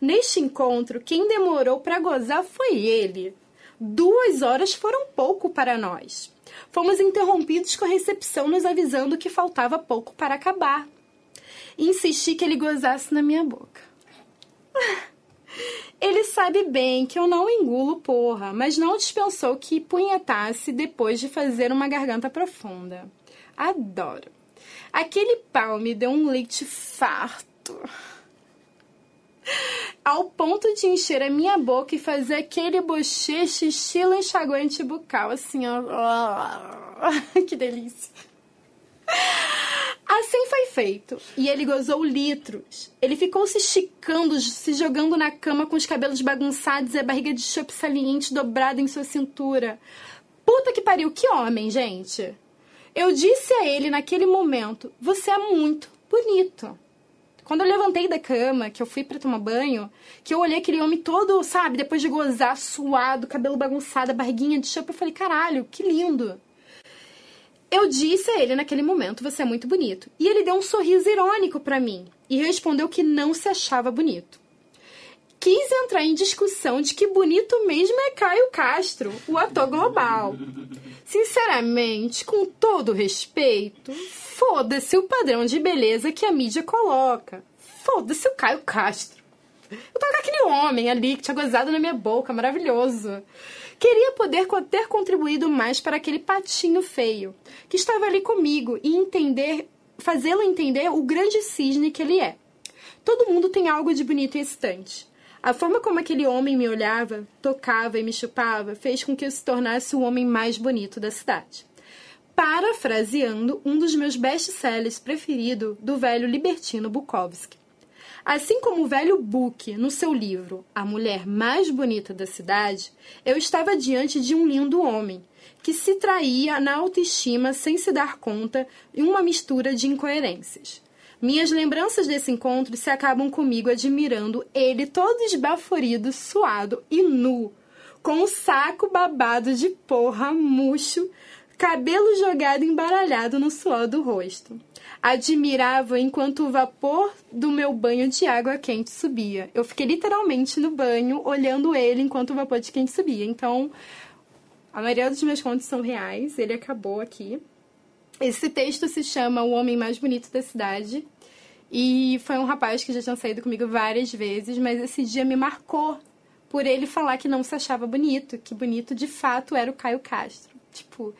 Neste encontro, quem demorou para gozar foi ele. Duas horas foram pouco para nós. Fomos interrompidos com a recepção nos avisando que faltava pouco para acabar. Insisti que ele gozasse na minha boca. Ele sabe bem que eu não engulo porra, mas não dispensou que punhetasse depois de fazer uma garganta profunda. Adoro. Aquele pau me deu um leite farto ao ponto de encher a minha boca e fazer aquele bochecho estilo enxaguante bucal, assim, ó. que delícia. Assim foi feito, e ele gozou litros. Ele ficou se esticando, se jogando na cama com os cabelos bagunçados e a barriga de chope saliente dobrada em sua cintura. Puta que pariu, que homem, gente! Eu disse a ele naquele momento: Você é muito bonito. Quando eu levantei da cama, que eu fui para tomar banho, que eu olhei aquele homem todo, sabe, depois de gozar, suado, cabelo bagunçado, barriguinha de chapa, eu falei, caralho, que lindo. Eu disse a ele naquele momento, você é muito bonito. E ele deu um sorriso irônico para mim e respondeu que não se achava bonito. Quis entrar em discussão de que bonito mesmo é Caio Castro, o ator global. Sinceramente, com todo respeito, foda-se o padrão de beleza que a mídia coloca. Foda-se o Caio Castro. Eu tô com aquele homem ali que tinha gozado na minha boca, maravilhoso. Queria poder ter contribuído mais para aquele patinho feio, que estava ali comigo, e entender, fazê-lo entender o grande cisne que ele é. Todo mundo tem algo de bonito e excitante. A forma como aquele homem me olhava, tocava e me chupava fez com que eu se tornasse o homem mais bonito da cidade. Parafraseando um dos meus best-sellers preferido do velho libertino Bukowski. Assim como o velho Book, no seu livro A Mulher Mais Bonita da Cidade, eu estava diante de um lindo homem que se traía na autoestima sem se dar conta em uma mistura de incoerências. Minhas lembranças desse encontro se acabam comigo admirando ele todo esbaforido, suado e nu, com o saco babado de porra, murcho, cabelo jogado embaralhado no suor do rosto. Admirava enquanto o vapor do meu banho de água quente subia. Eu fiquei literalmente no banho olhando ele enquanto o vapor de quente subia. Então, a maioria dos meus contos são reais, ele acabou aqui. Esse texto se chama O Homem Mais Bonito da Cidade. E foi um rapaz que já tinha saído comigo várias vezes, mas esse dia me marcou por ele falar que não se achava bonito, que bonito de fato era o Caio Castro. Tipo,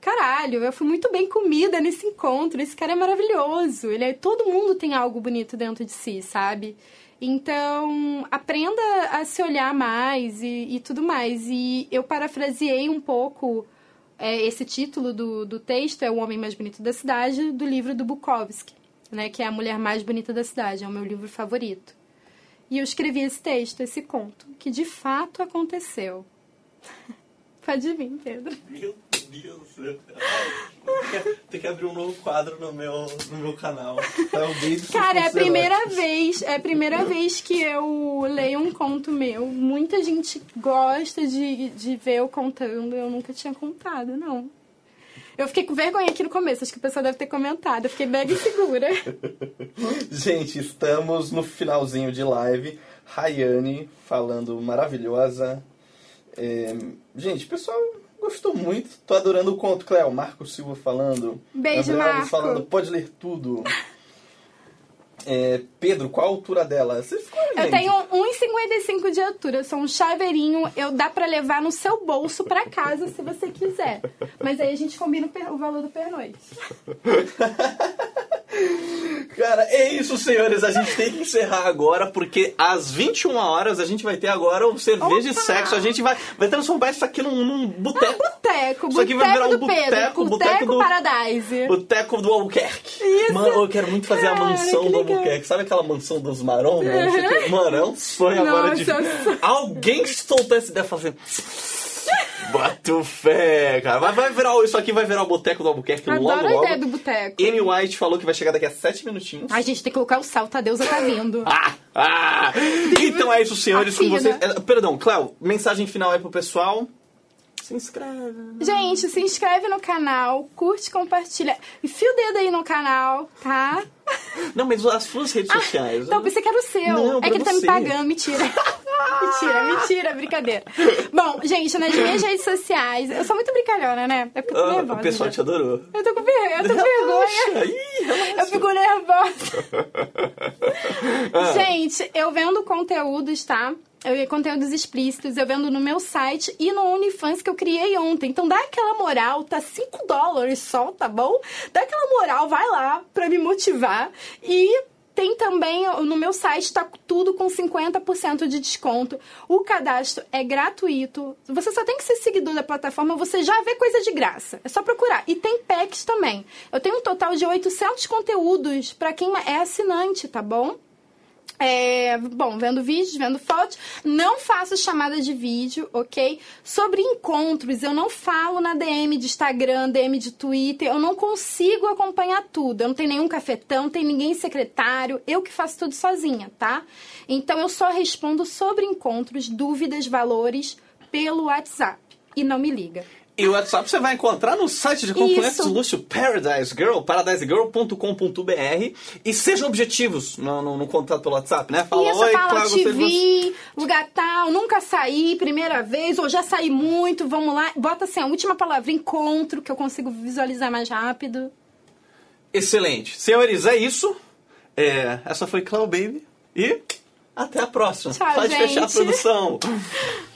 caralho, eu fui muito bem comida nesse encontro. Esse cara é maravilhoso. Ele é, todo mundo tem algo bonito dentro de si, sabe? Então, aprenda a se olhar mais e, e tudo mais. E eu parafraseei um pouco é, esse título do, do texto, é O Homem Mais Bonito da Cidade, do livro do Bukowski, né, que é A Mulher Mais Bonita da Cidade, é o meu livro favorito. E eu escrevi esse texto, esse conto, que de fato aconteceu. Pode vir, Pedro. Meu Céu. Tem que abrir um novo quadro no meu, no meu canal. Cara, é a primeira vez, é a primeira vez que eu leio um conto meu. Muita gente gosta de, de ver eu contando. Eu nunca tinha contado, não. Eu fiquei com vergonha aqui no começo, acho que o pessoal deve ter comentado. Eu fiquei mega insegura. gente, estamos no finalzinho de live. Rayane falando maravilhosa. É... Gente, pessoal gostou muito. Tô adorando o conto, Cléo. Marco Silva falando. Beijo, Marco. falando, pode ler tudo. É, Pedro, qual a altura dela? Você ficou, eu tenho 1,55 de altura. Eu sou um chaveirinho. Eu dá pra levar no seu bolso pra casa se você quiser. Mas aí a gente combina o valor do pernoite. Cara, é isso, senhores. A gente tem que encerrar agora, porque às 21 horas a gente vai ter agora o cerveja Opa! e sexo. A gente vai, vai transformar isso aqui num, num boteco. Ah, boteco, isso aqui vai virar um boteco, boteco do Paradise. Boteco do Albuquerque. Isso. Mano, eu quero muito fazer Cara, a mansão do Albuquerque. Sabe aquela mansão dos Marombas? Uhum. Mano, é um sonho Nossa, agora de. Alguém soltou essa ideia fazendo. Bato fé, cara. Vai, vai virar, isso aqui vai virar o boteco do Albuquerque Adoro logo, a logo. ideia do boteco. Amy White falou que vai chegar daqui a sete minutinhos. A gente tem que colocar o salto, a deusa tá vindo. ah, ah. Então é isso, senhores, com vocês. É, perdão, Cléo, mensagem final aí pro pessoal. Se inscreve. Gente, se inscreve no canal, curte, compartilha. Enfia o dedo aí no canal, tá? Não, mas as suas redes ah, sociais. Então, pensei que era o seu. Não, é que ele tá me pagando, mentira. mentira, mentira, brincadeira. Bom, gente, nas minhas redes sociais. Eu sou muito brincalhona, né? É porque eu tô ah, nervosa. O pessoal já. te adorou. Eu tô com vergonha. Eu tô com vergonha. Ih, eu fico nervosa. ah. Gente, eu vendo conteúdos, tá? Eu conteúdos explícitos, eu vendo no meu site e no OnlyFans que eu criei ontem. Então dá aquela moral, tá 5 dólares só, tá bom? Dá aquela moral, vai lá pra me motivar. E tem também no meu site, tá tudo com 50% de desconto. O cadastro é gratuito. Você só tem que ser seguidor da plataforma, você já vê coisa de graça. É só procurar. E tem packs também. Eu tenho um total de 800 conteúdos para quem é assinante, tá bom? É, bom, vendo vídeos, vendo fotos. Não faço chamada de vídeo, ok? Sobre encontros, eu não falo na DM de Instagram, DM de Twitter. Eu não consigo acompanhar tudo. Eu não tenho nenhum cafetão, não tem ninguém secretário. Eu que faço tudo sozinha, tá? Então eu só respondo sobre encontros, dúvidas, valores pelo WhatsApp. E não me liga. E o WhatsApp você vai encontrar no site de componentes de luxo Paradise Girl, paradisegirl.com.br e sejam objetivos no, no, no, contato pelo WhatsApp, né? Fala, Isso, oi, fala, te vi, lugar tal, nunca saí, primeira vez, ou já saí muito, vamos lá. Bota assim, a última palavra, encontro, que eu consigo visualizar mais rápido. Excelente. Senhores, é isso. É, essa foi Cloud Baby e até a próxima. Tchau, Pode gente. fechar a produção.